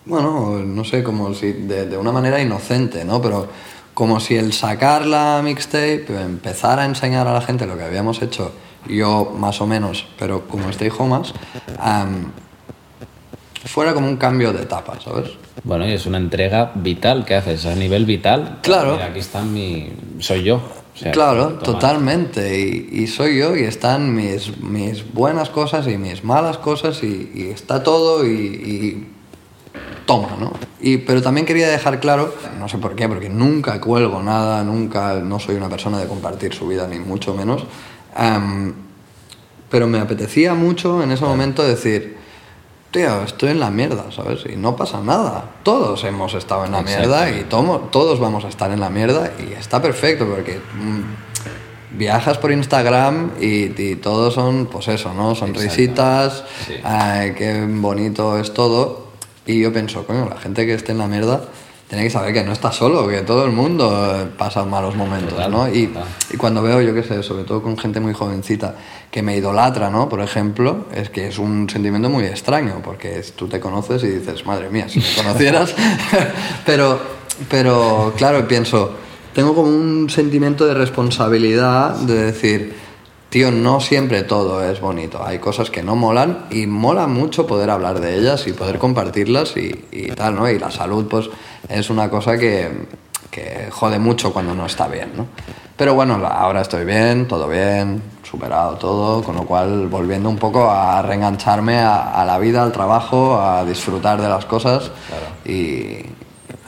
A: bueno, no sé, como si de, de una manera inocente, ¿no? Pero como si el sacar la mixtape, empezar a enseñar a la gente lo que habíamos hecho, yo más o menos, pero como Stay Homas, am, fuera como un cambio de etapa, ¿sabes?
B: Bueno, y es una entrega vital que haces a nivel vital.
A: Claro.
B: Mira, aquí está mi... Soy yo. O sea,
A: Claro, totalmente. Y, y soy yo y están mis, mis buenas cosas y mis malas cosas y, y está todo y, y toma, ¿no? Y, pero también quería dejar claro, no sé por qué, porque nunca cuelgo nada, nunca, no soy una persona de compartir su vida, ni mucho menos. am, pero me apetecía mucho en ese momento decir, tío, estoy en la mierda, ¿sabes? Y no pasa nada. Todos hemos estado en la mierda y tomo- todos vamos a estar en la mierda y está perfecto porque mm, viajas por Instagram y, y todos son, pues eso, ¿no? Sonrisitas,
B: Sí.
A: qué bonito es todo. Y yo pienso, coño, la gente que esté en la mierda tiene que saber que no está solo, que todo el mundo pasa malos momentos,
B: Total,
A: ¿no? Y, cuando veo, yo qué sé, sobre todo con gente muy jovencita, que me idolatra, ¿no? Por ejemplo, es que es un sentimiento muy extraño, porque tú te conoces y dices, madre mía, si me conocieras. pero, pero, claro, pienso, tengo como un sentimiento de responsabilidad de decir, tío, no siempre todo es bonito. Hay cosas que no molan y mola mucho poder hablar de ellas y poder compartirlas y, y tal, ¿no? Y la salud, pues, es una cosa que, que jode mucho cuando no está bien, ¿no? Pero bueno, ahora estoy bien, todo bien, superado todo, con lo cual volviendo un poco a reengancharme a, a la vida, al trabajo, a disfrutar de las cosas y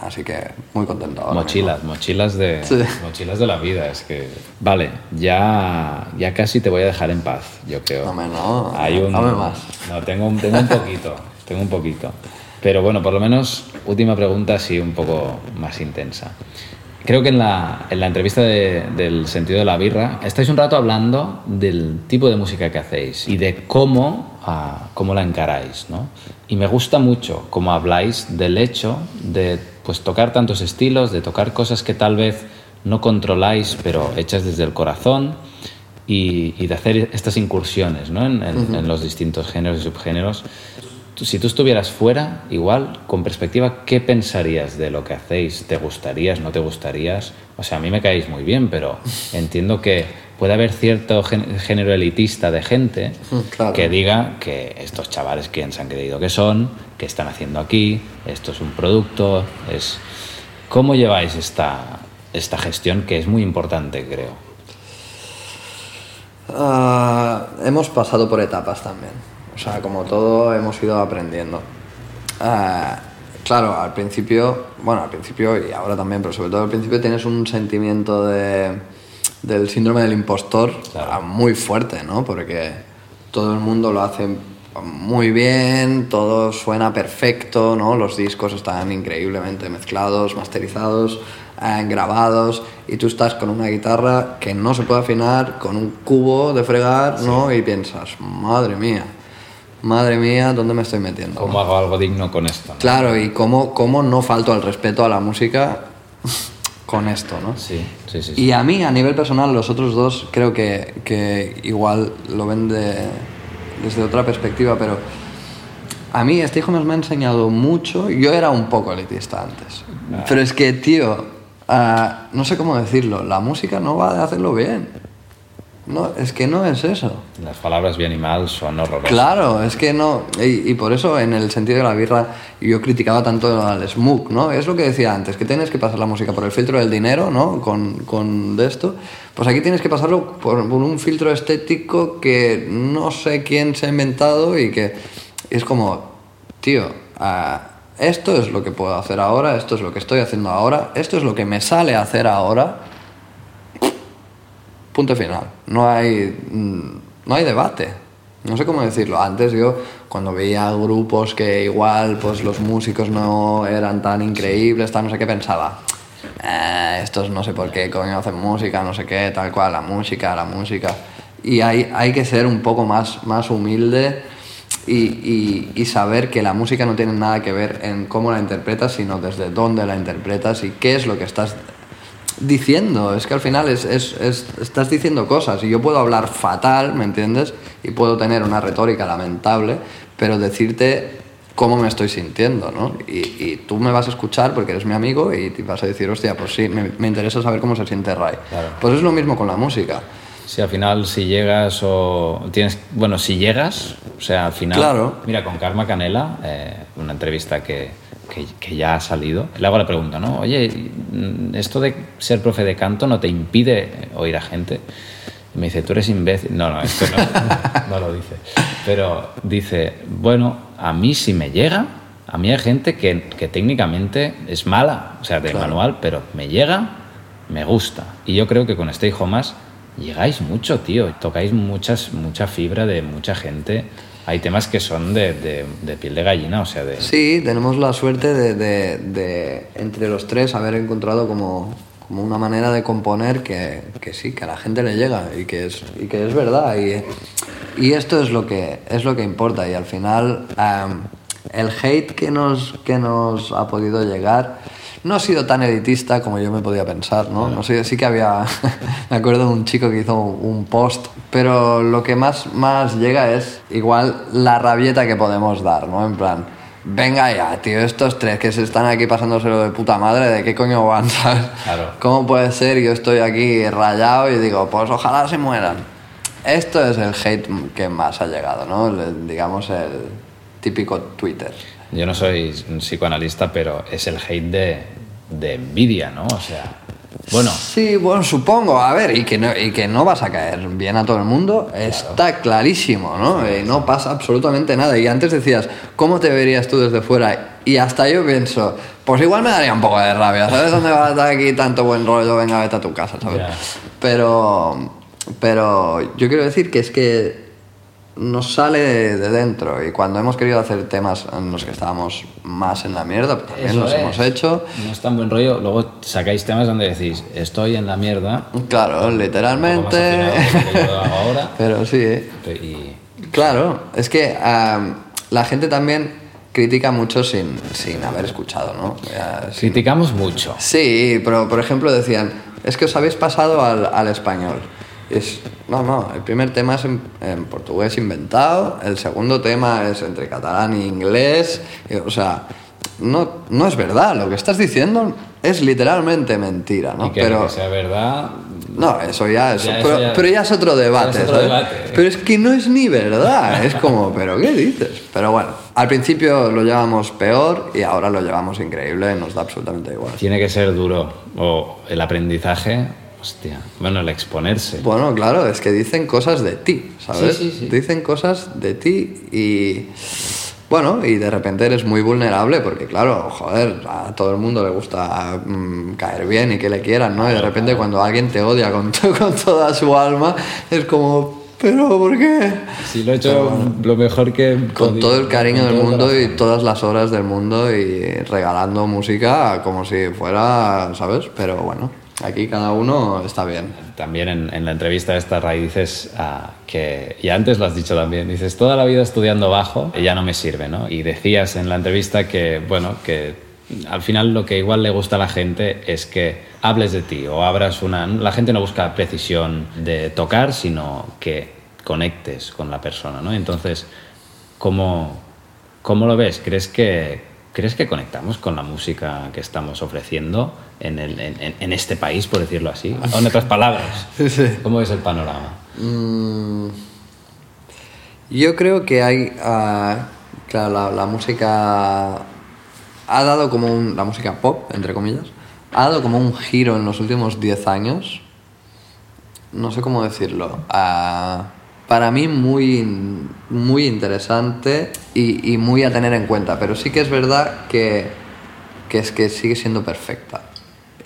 A: así que muy contento ahora.
B: Mochilas, mochilas de,
A: Sí.
B: mochilas de la vida. Es que, vale, ya, ya casi te voy a dejar en paz, yo creo.
A: Dame, no,
B: Hay un,
A: dame más.
B: No, tengo, un- tengo un poquito, tengo un poquito. Pero bueno, por lo menos, última pregunta, sí, un poco más intensa. Creo que en la, en la entrevista de- del sentido de la birra estáis un rato hablando del tipo de música que hacéis y de cómo, ah, cómo la encaráis, ¿no? Y me gusta mucho cómo habláis del hecho de pues, tocar tantos estilos, de tocar cosas que tal vez no controláis, pero hechas desde el corazón y, y de hacer estas incursiones ¿no? en, en- en los distintos géneros y subgéneros. Tú- Si tú estuvieras fuera, igual, con perspectiva, ¿qué pensarías de lo que hacéis? ¿Te gustarías? ¿No te gustarías? O sea, a mí me caéis muy bien, pero entiendo que puede haber cierto género elitista de gente
A: claro.
B: que diga que estos chavales quién se han creído que son, que están haciendo aquí, esto es un producto, es... ¿Cómo lleváis esta, esta gestión que es muy importante, creo?
A: Ah, hemos pasado por etapas también. O sea, como todo, hemos ido aprendiendo. Ah, claro, al principio, bueno, al principio y ahora también, pero sobre todo al principio tienes un sentimiento de, del síndrome del impostor ah, muy fuerte, ¿no? Porque todo el mundo lo hace muy bien, todo suena perfecto, ¿no? Los discos están increíblemente mezclados, masterizados, eh, grabados, y tú estás con una guitarra que no se puede afinar, con un cubo de fregar, ¿no? Y piensas, madre mía, madre mía, ¿dónde me estoy metiendo?
B: ¿Cómo hago algo digno con esto? no?
A: Claro, y cómo, cómo no falto al respeto a la música con esto, ¿no?
B: Sí, sí, sí. sí.
A: Y a mí, a nivel personal, los otros dos creo que, que igual lo ven de- desde otra perspectiva, pero a mí este hijo me ha enseñado mucho. Yo era un poco elitista antes. Pero es que, tío, ah, no sé cómo decirlo, la música no va de hacerlo bien. No, es que no es eso.
B: Las palabras bien y mal son horrorosas.
A: Claro, es que no. Y, y por eso, en el sentido de la birra, yo criticaba tanto al smug, ¿no? Es lo que decía antes, que tienes que pasar la música por el filtro del dinero, ¿no? Con, con de esto. Pues aquí tienes que pasarlo por, por un filtro estético que no sé quién se ha inventado y que es como, tío, ah, esto es lo que puedo hacer ahora, esto es lo que estoy haciendo ahora, esto es lo que me sale a hacer ahora. Punto final. No hay, mm, no hay debate. No sé cómo decirlo. Antes yo, cuando veía grupos que igual pues los músicos no eran tan increíbles, tal, no sé qué, pensaba. "Eh, estos no sé por qué coño hacen música, no sé qué, tal cual, la música, la música. Y hay, hay que ser un poco más, más humilde y, y- y saber que la música no tiene nada que ver en cómo la interpretas, sino desde dónde la interpretas y qué es lo que estás diciendo. Es que al final es, es- es- estás diciendo cosas y yo puedo hablar fatal, ¿me entiendes? Y puedo tener una retórica lamentable, pero decirte cómo me estoy sintiendo, ¿no? Y, y tú me vas a escuchar porque eres mi amigo y te vas a decir, hostia, pues sí, me, me interesa saber cómo se siente Ray.
B: Claro.
A: Pues es lo mismo con la música.
B: Si al final, si llegas o tienes. Bueno, si llegas, o sea, al final.
A: Claro.
B: Mira, con Karma Canela, eh, una entrevista que, que, que ya ha salido, le hago la pregunta, ¿no? Oye, mm, ¿esto de ser profe de canto no te impide oír a gente? Y me dice, tú eres imbécil. No, no, esto no, no lo dice. Pero dice, bueno, a mí si me llega, a mí hay gente que, que técnicamente es mala, o sea, de
A: Claro.
B: manual, pero me llega, me gusta. Y yo creo que con Stay Home Más llegáis mucho, tío. Tocáis muchas, mucha fibra de mucha gente. Hay temas que son de, de- de piel de gallina, o sea, de...
A: Sí, tenemos la suerte de, de- entre los tres haber encontrado como, como una manera de componer que, que sí, que a la gente le llega y que es, y que es verdad. Y, y esto es lo, que, es lo que importa. Y al final, am, el hate que nos, que nos ha podido llegar no ha sido tan elitista como yo me podía pensar, ¿no? no sé, sí que había, me acuerdo de un chico que hizo un post, pero lo que más, más llega es igual la rabieta que podemos dar, ¿no? En plan, venga ya, tío, estos tres que se están aquí pasándoselo de puta madre, ¿de qué coño van, sabes?
B: Claro.
A: ¿Cómo puede ser? Yo estoy aquí rayado y digo, pues ojalá se mueran. Esto es el hate que más ha llegado, ¿no? El- digamos el típico Twitter.
B: Yo no soy psicoanalista, pero es el hate de, de envidia, ¿no? O sea, bueno,
A: Sí, bueno, supongo. A ver, y que no, y que no vas a caer bien a todo el mundo, está clarísimo, ¿no? Y no pasa absolutamente nada. Y antes decías, ¿cómo te verías tú desde fuera? Y hasta yo pienso, pues igual me daría un poco de rabia. ¿Sabes dónde va a estar aquí tanto buen rollo? Venga, vete a tu casa, ¿sabes? Pero, pero yo quiero decir que es que nos sale de dentro y cuando hemos querido hacer temas en los que estábamos más en la mierda, pues también
B: eso
A: los
B: es.
A: hemos hecho.
B: No es tan buen rollo. Luego sacáis temas donde decís, estoy en la mierda.
A: Claro, literalmente.
B: de ahora.
A: Pero sí, ¿eh?
B: Y
A: claro, es que am, la gente también critica mucho sin, sin haber escuchado, ¿no? Ya, sí.
B: criticamos mucho.
A: Sí, pero por ejemplo decían, es que os habéis pasado al, al español. Es, no, no, el primer tema es en, en portugués inventado, el segundo tema es entre catalán e inglés, y, o sea, no, no es verdad, lo que estás diciendo es literalmente mentira, ¿no?
B: y que,
A: pero,
B: que sea verdad.
A: no, eso ya es,
B: Ya, eso
A: pero,
B: ya-
A: pero ya es otro debate.
B: es otro
A: ¿sabes?
B: debate.
A: Pero es que no es ni verdad. Es como, ¿pero qué dices? Pero bueno, al principio lo llevamos peor y ahora lo llevamos increíble, nos da absolutamente igual.
B: Tiene que ser duro. O el aprendizaje, hostia. Bueno, el exponerse.
A: Bueno, claro, es que dicen cosas de ti, ¿sabes?
B: Sí, sí, sí.
A: Dicen cosas de ti y. Bueno, y de repente eres muy vulnerable porque, claro, joder, a todo el mundo le gusta mm, caer bien y que le quieran, ¿no? Y de repente cuando alguien te odia con, to- con toda su alma, es como, ¿pero por qué?
B: Si lo he hecho lo mejor que.
A: Con todo el cariño del mundo y todas las horas del mundo y regalando música como si fuera, ¿sabes? Pero bueno, Aquí cada uno está bien.
B: También en, la entrevista esta, Ray, dices ah, que, y antes lo has dicho también, dices, toda la vida estudiando bajo ya no me sirve, ¿no? Y decías en la entrevista que, bueno, que al final lo que igual le gusta a la gente es que hables de ti o abras una... La gente no busca precisión de tocar, sino que conectes con la persona, ¿no? Entonces, ¿cómo, cómo lo ves? ¿Crees que, ¿Crees que conectamos con la música que estamos ofreciendo en, el- en- en este país, por decirlo así? O en otras palabras, ¿cómo es el panorama?
A: Mm, yo creo que hay. ah, claro, la, la música. Ha dado como un. La música pop, entre comillas. Ha dado como un giro en los últimos 10 años. No sé cómo decirlo. ah, para mí, muy, muy interesante y, y muy a tener en cuenta. Pero sí que es verdad que, que es que sigue siendo perfecta.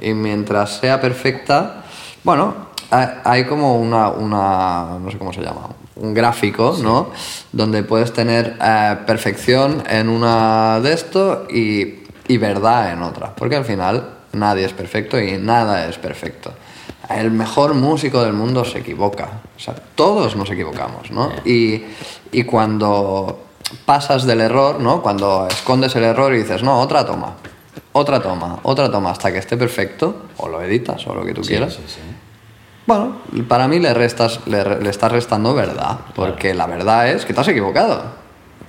A: Y mientras sea perfecta, bueno, hay, hay como una, una, no sé cómo se llama, un gráfico, ¿no? Donde puedes tener eh, perfección en una de esto y, y verdad en otra. Porque al final nadie es perfecto y nada es perfecto. El mejor músico del mundo se equivoca. O sea, todos nos equivocamos, ¿no? Y, y cuando pasas del error, ¿no? Cuando escondes el error y dices, no, otra toma, otra toma, otra toma hasta que esté perfecto, o lo editas o lo que tú quieras.
B: Sí, sí.
A: Bueno, para mí le, restas, le, le estás restando verdad, porque la verdad es que te has equivocado.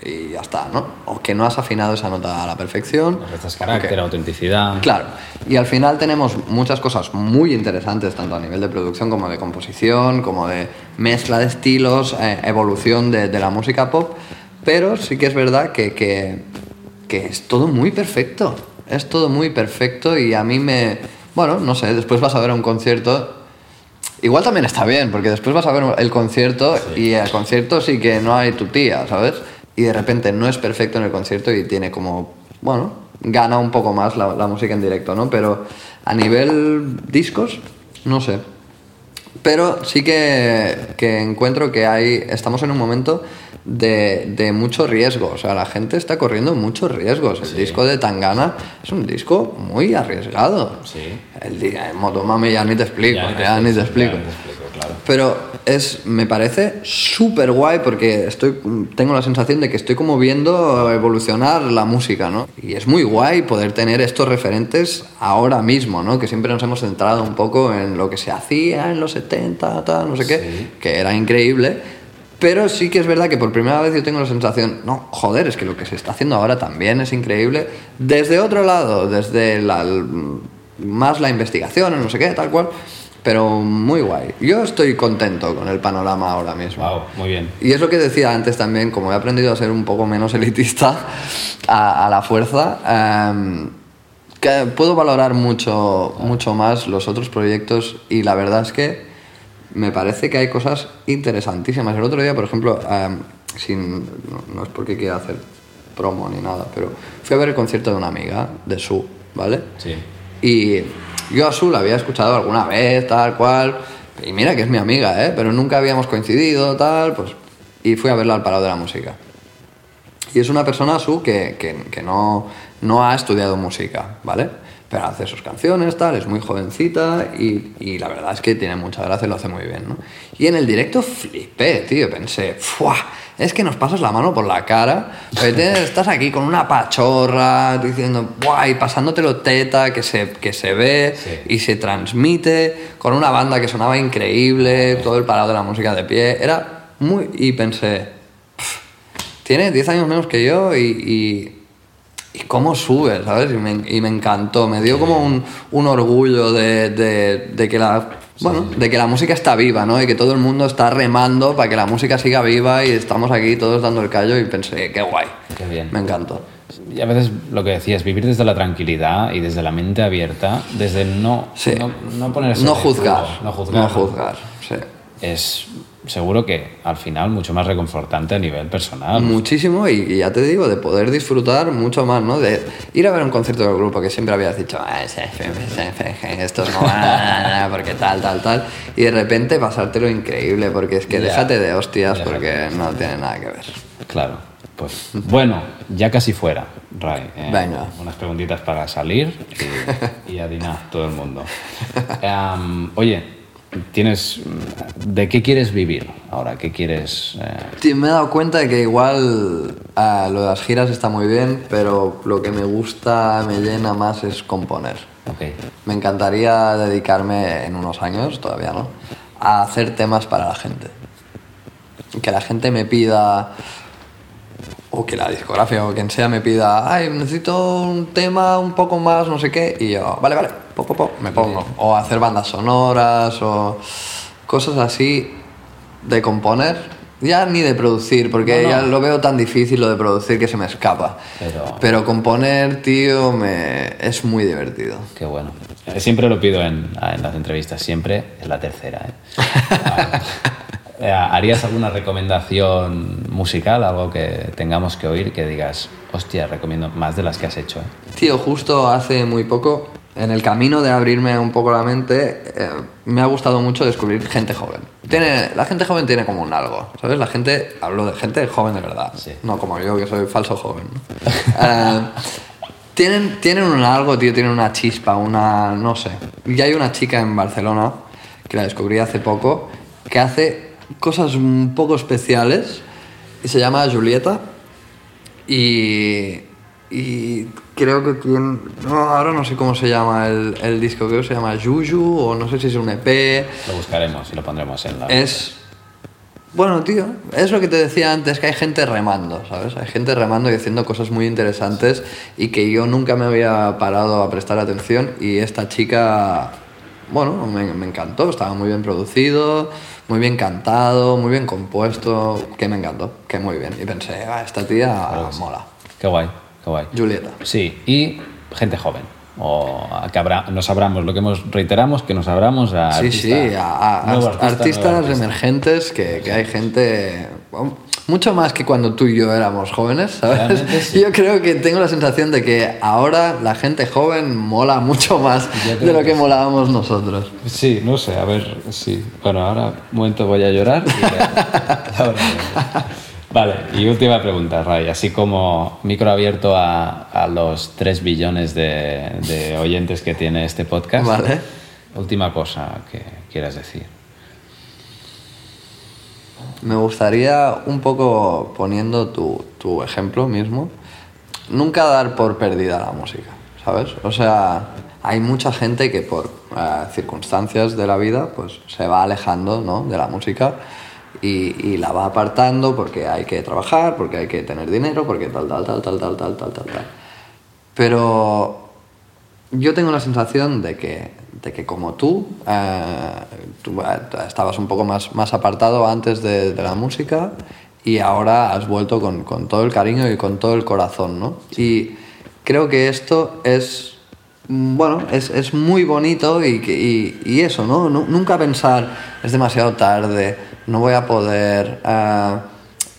A: Y ya está, ¿no? O que no has afinado esa nota a la perfección.
B: Restas carácter,
A: Ok.
B: autenticidad.
A: Claro, y al final tenemos muchas cosas muy interesantes, tanto a nivel de producción como de composición, como de mezcla de estilos, eh, evolución de, de la música pop, pero sí que es verdad que, que, que es todo muy perfecto, es todo muy perfecto y a mí me... Bueno, no sé, después vas a ver un concierto Igual también está bien, porque después vas a ver el concierto y el concierto sí que no hay tu tía, ¿sabes? Y de repente no es perfecto en el concierto y tiene como, bueno, gana un poco más la, la música en directo, ¿no? Pero a nivel discos, no sé. Pero sí que, que encuentro que hay, estamos en un momento de, de mucho riesgo. O sea, la gente está corriendo muchos riesgos. El disco de Tangana es un disco muy arriesgado.
B: Sí.
A: El día de Motomami ya ni te explico,
B: Ya
A: ya,
B: ni te explico. ya ni te explico, claro.
A: Pero es, me parece súper guay porque estoy, tengo la sensación de que estoy como viendo evolucionar la música, ¿no? Y es muy guay poder tener estos referentes ahora mismo, ¿no? Que siempre nos hemos centrado un poco en lo que se hacía en los 70, tal, no sé qué, que era increíble. Pero sí que es verdad que por primera vez yo tengo la sensación, no, joder, es que lo que se está haciendo ahora también es increíble. Desde otro lado, desde la, más la investigación, no sé qué, tal cual. Pero muy guay. Yo estoy contento con el panorama ahora mismo.
B: Wow, muy bien.
A: Y es lo que decía antes también, como he aprendido a ser un poco menos elitista a, a la fuerza, em, que puedo valorar mucho, mucho más los otros proyectos y la verdad es que me parece que hay cosas interesantísimas. El otro día, por ejemplo, em, sin, no, no es porque quiera hacer promo ni nada, pero fui a ver el concierto de una amiga, de Su, ¿vale?
B: Sí.
A: Y yo a Su la había escuchado alguna vez, tal cual. Y mira que es mi amiga, ¿eh? Pero nunca habíamos coincidido, tal, pues... Y fui a verla al Palau de la Música. Y es una persona, Su, que, que, que no, no ha estudiado música, ¿vale? Pero hace sus canciones, tal, es muy jovencita y, y la verdad es que tiene mucha gracia y lo hace muy bien, ¿no? Y en el directo flipé, tío, pensé, ¡fua! Es que nos pasas la mano por la cara, estás aquí con una pachorra, diciendo, guay, pasándotelo teta, que se, que se ve
B: Sí.
A: y se transmite, con una banda que sonaba increíble, todo el parado de la música de pie, era muy... Y pensé, tiene 10 años menos que yo y, y, y cómo sube, ¿sabes? Y me, y me encantó, me dio como un, un orgullo de, de- de que la... Bueno, de que la música está viva, ¿no? Y que todo el mundo está remando para que la música siga viva y estamos aquí todos dando el callo y pensé, qué guay.
B: Qué bien.
A: Me encantó.
B: Y a veces lo que decías, vivir desde la tranquilidad y desde la mente abierta, desde no,
A: Sí.
B: no, no ponerse
A: No
B: de
A: juzgar.
B: culo, no juzgar.
A: No juzgar, sí.
B: Es seguro que al final mucho más reconfortante a nivel personal.
A: Muchísimo y, y ya te digo, de poder disfrutar mucho más, ¿no? De ir a ver un concierto del grupo que siempre habías dicho, "Ah, ese, estos no van, porque tal, tal, tal. Y de repente pasártelo increíble, porque es que déjate de hostias
B: Déjate.
A: porque no tiene nada que ver.
B: Claro.
C: Pues bueno, ya casi fuera, Ray. Eh,
A: Venga.
C: Unas preguntitas para salir y, y todo el mundo. Em, oye, tienes, ¿de qué quieres vivir ahora? ¿Qué quieres? eh,
A: Tío, me he dado cuenta de que igual ah, lo de las giras está muy bien, pero lo que me gusta, me llena más es componer.
C: ok,
A: Me encantaría dedicarme en unos años, todavía no, a hacer temas para la gente. Que la gente me pida, o que la discografía o quien sea me pida, ay, necesito un tema un poco más, no sé qué, y yo, vale, vale, po, po, po, me pongo. O hacer bandas sonoras o cosas así de componer, ya ni de producir, porque
C: No, no.
A: ya lo veo tan difícil lo de producir que se me escapa.
C: Pero-
A: Pero componer, tío, me... es muy divertido.
C: qué bueno. Siempre lo pido en, en las entrevistas, siempre es la tercera. ¿eh? Eh, ¿Harías alguna recomendación musical, algo que tengamos que oír, que digas, hostia, recomiendo más de las que has hecho? ¿eh?
A: Tío, justo hace muy poco, en el camino de abrirme un poco la mente, eh, me ha gustado mucho descubrir gente joven. Tiene, la gente joven tiene como un algo, ¿sabes? La gente, hablo de gente joven de verdad,
C: Sí.
A: no como yo que soy falso joven. ¿no? Eh, tienen, tienen un algo, tío, tienen una chispa, una, no sé. Y hay una chica en Barcelona, que la descubrí hace poco, que hace cosas un poco especiales y se llama Julieta. Y, y creo que tiene. No, ahora no sé cómo se llama el, el disco, creo que se llama Juju, o no sé si es un EP.
C: Lo buscaremos y lo pondremos en la...
A: Es. Bueno, tío, es lo que te decía antes, que hay gente remando, ¿sabes? Hay gente remando y haciendo cosas muy interesantes y que yo nunca me había parado a prestar atención y esta chica, bueno, me, me encantó, estaba muy bien producido, muy bien cantado, muy bien compuesto, que me encantó, que muy bien. Y pensé, ah, esta tía mola.
C: Qué guay, qué guay.
A: Julieta.
C: Sí, y gente joven. O a que abra- nos abramos, lo que hemos reiteramos, que nos abramos a
A: Sí,
C: artista-
A: sí, a, artistas emergentes, que, que hay gente, bueno, mucho más que cuando tú y yo éramos jóvenes, ¿sabes?
C: Sí.
A: Yo creo que tengo la sensación de que ahora la gente joven mola mucho más de lo
C: que
A: que
C: sí.
A: molábamos nosotros.
C: Sí, no sé, a ver, sí. Bueno, ahora un momento voy a llorar. y ya- ahora vale, y última pregunta, Ray. Así como micro abierto a, a los 3 billones de, de oyentes que tiene este podcast.
A: Vale.
C: Última cosa que quieras decir
A: me gustaría un poco poniendo tu, tu ejemplo mismo, nunca dar por perdida la música, ¿sabes? O sea, hay mucha gente que por eh, circunstancias de la vida pues se va alejando ¿no? de la música y, y, la va apartando porque hay que trabajar, porque hay que tener dinero, porque tal, tal, tal, tal, tal, tal, tal, tal. Pero yo tengo la sensación de que, de que como tú, eh, eh, estabas un poco más, más apartado antes de, la música y ahora has vuelto con, con todo el cariño y con todo el corazón, ¿no? Y creo que esto es, mm, bueno, es, es muy bonito y, y, y eso, ¿no? Nu- Nunca pensar, es demasiado tarde, no voy a poder... eh,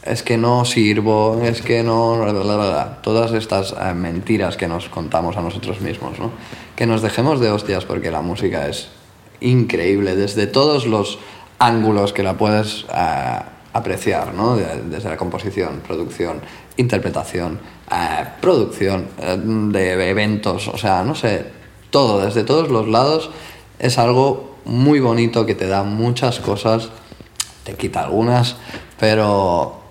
A: es que no sirvo, es que no... Todas estas eh, mentiras que nos contamos a nosotros mismos, ¿no? Que nos dejemos de hostias porque la música es increíble desde todos los ángulos que la puedes eh, apreciar, ¿no? De- desde la composición, producción, interpretación, eh, producción de eventos, o sea, no sé, todo, desde todos los lados es algo muy bonito que te da muchas cosas te quita algunas, pero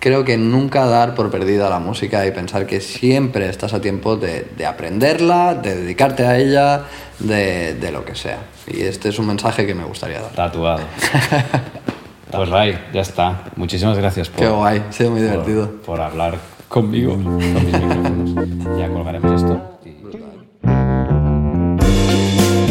A: creo que nunca dar por perdida la música y pensar que siempre estás a tiempo de, de aprenderla, de dedicarte a ella, de, de lo que sea. Y este es un mensaje que me gustaría dar.
C: Tatuado. Pues Ray, ya está. Muchísimas gracias por,
A: Qué guay, ha sido muy
C: por-
A: divertido.
C: por hablar conmigo con mis micrófonos. Ya colgaremos esto.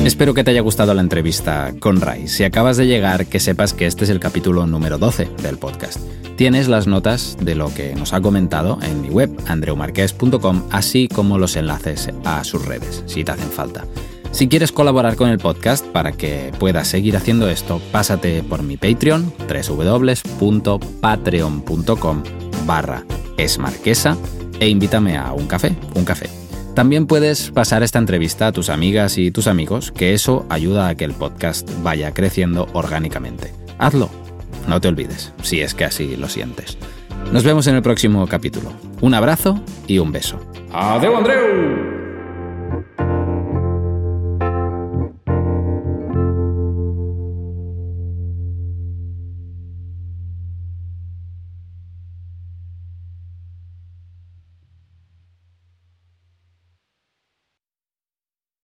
B: Espero que te haya gustado la entrevista con Ray. Si acabas de llegar, que sepas que este es el capítulo número 12 del podcast. Tienes las notas de lo que nos ha comentado en mi web, andreumarques.com, así como los enlaces a sus redes, si te hacen falta. Si quieres colaborar con el podcast para que puedas seguir haciendo esto, pásate por mi Patreon, www.patreon.com barra esmarquesa e invítame a un café, un café. También puedes pasar esta entrevista a tus amigas y tus amigos, que eso ayuda a que el podcast vaya creciendo orgánicamente. Hazlo, no te olvides, si es que así lo sientes. Nos vemos en el próximo capítulo. Un abrazo y un beso.
C: Adeu, Andreu!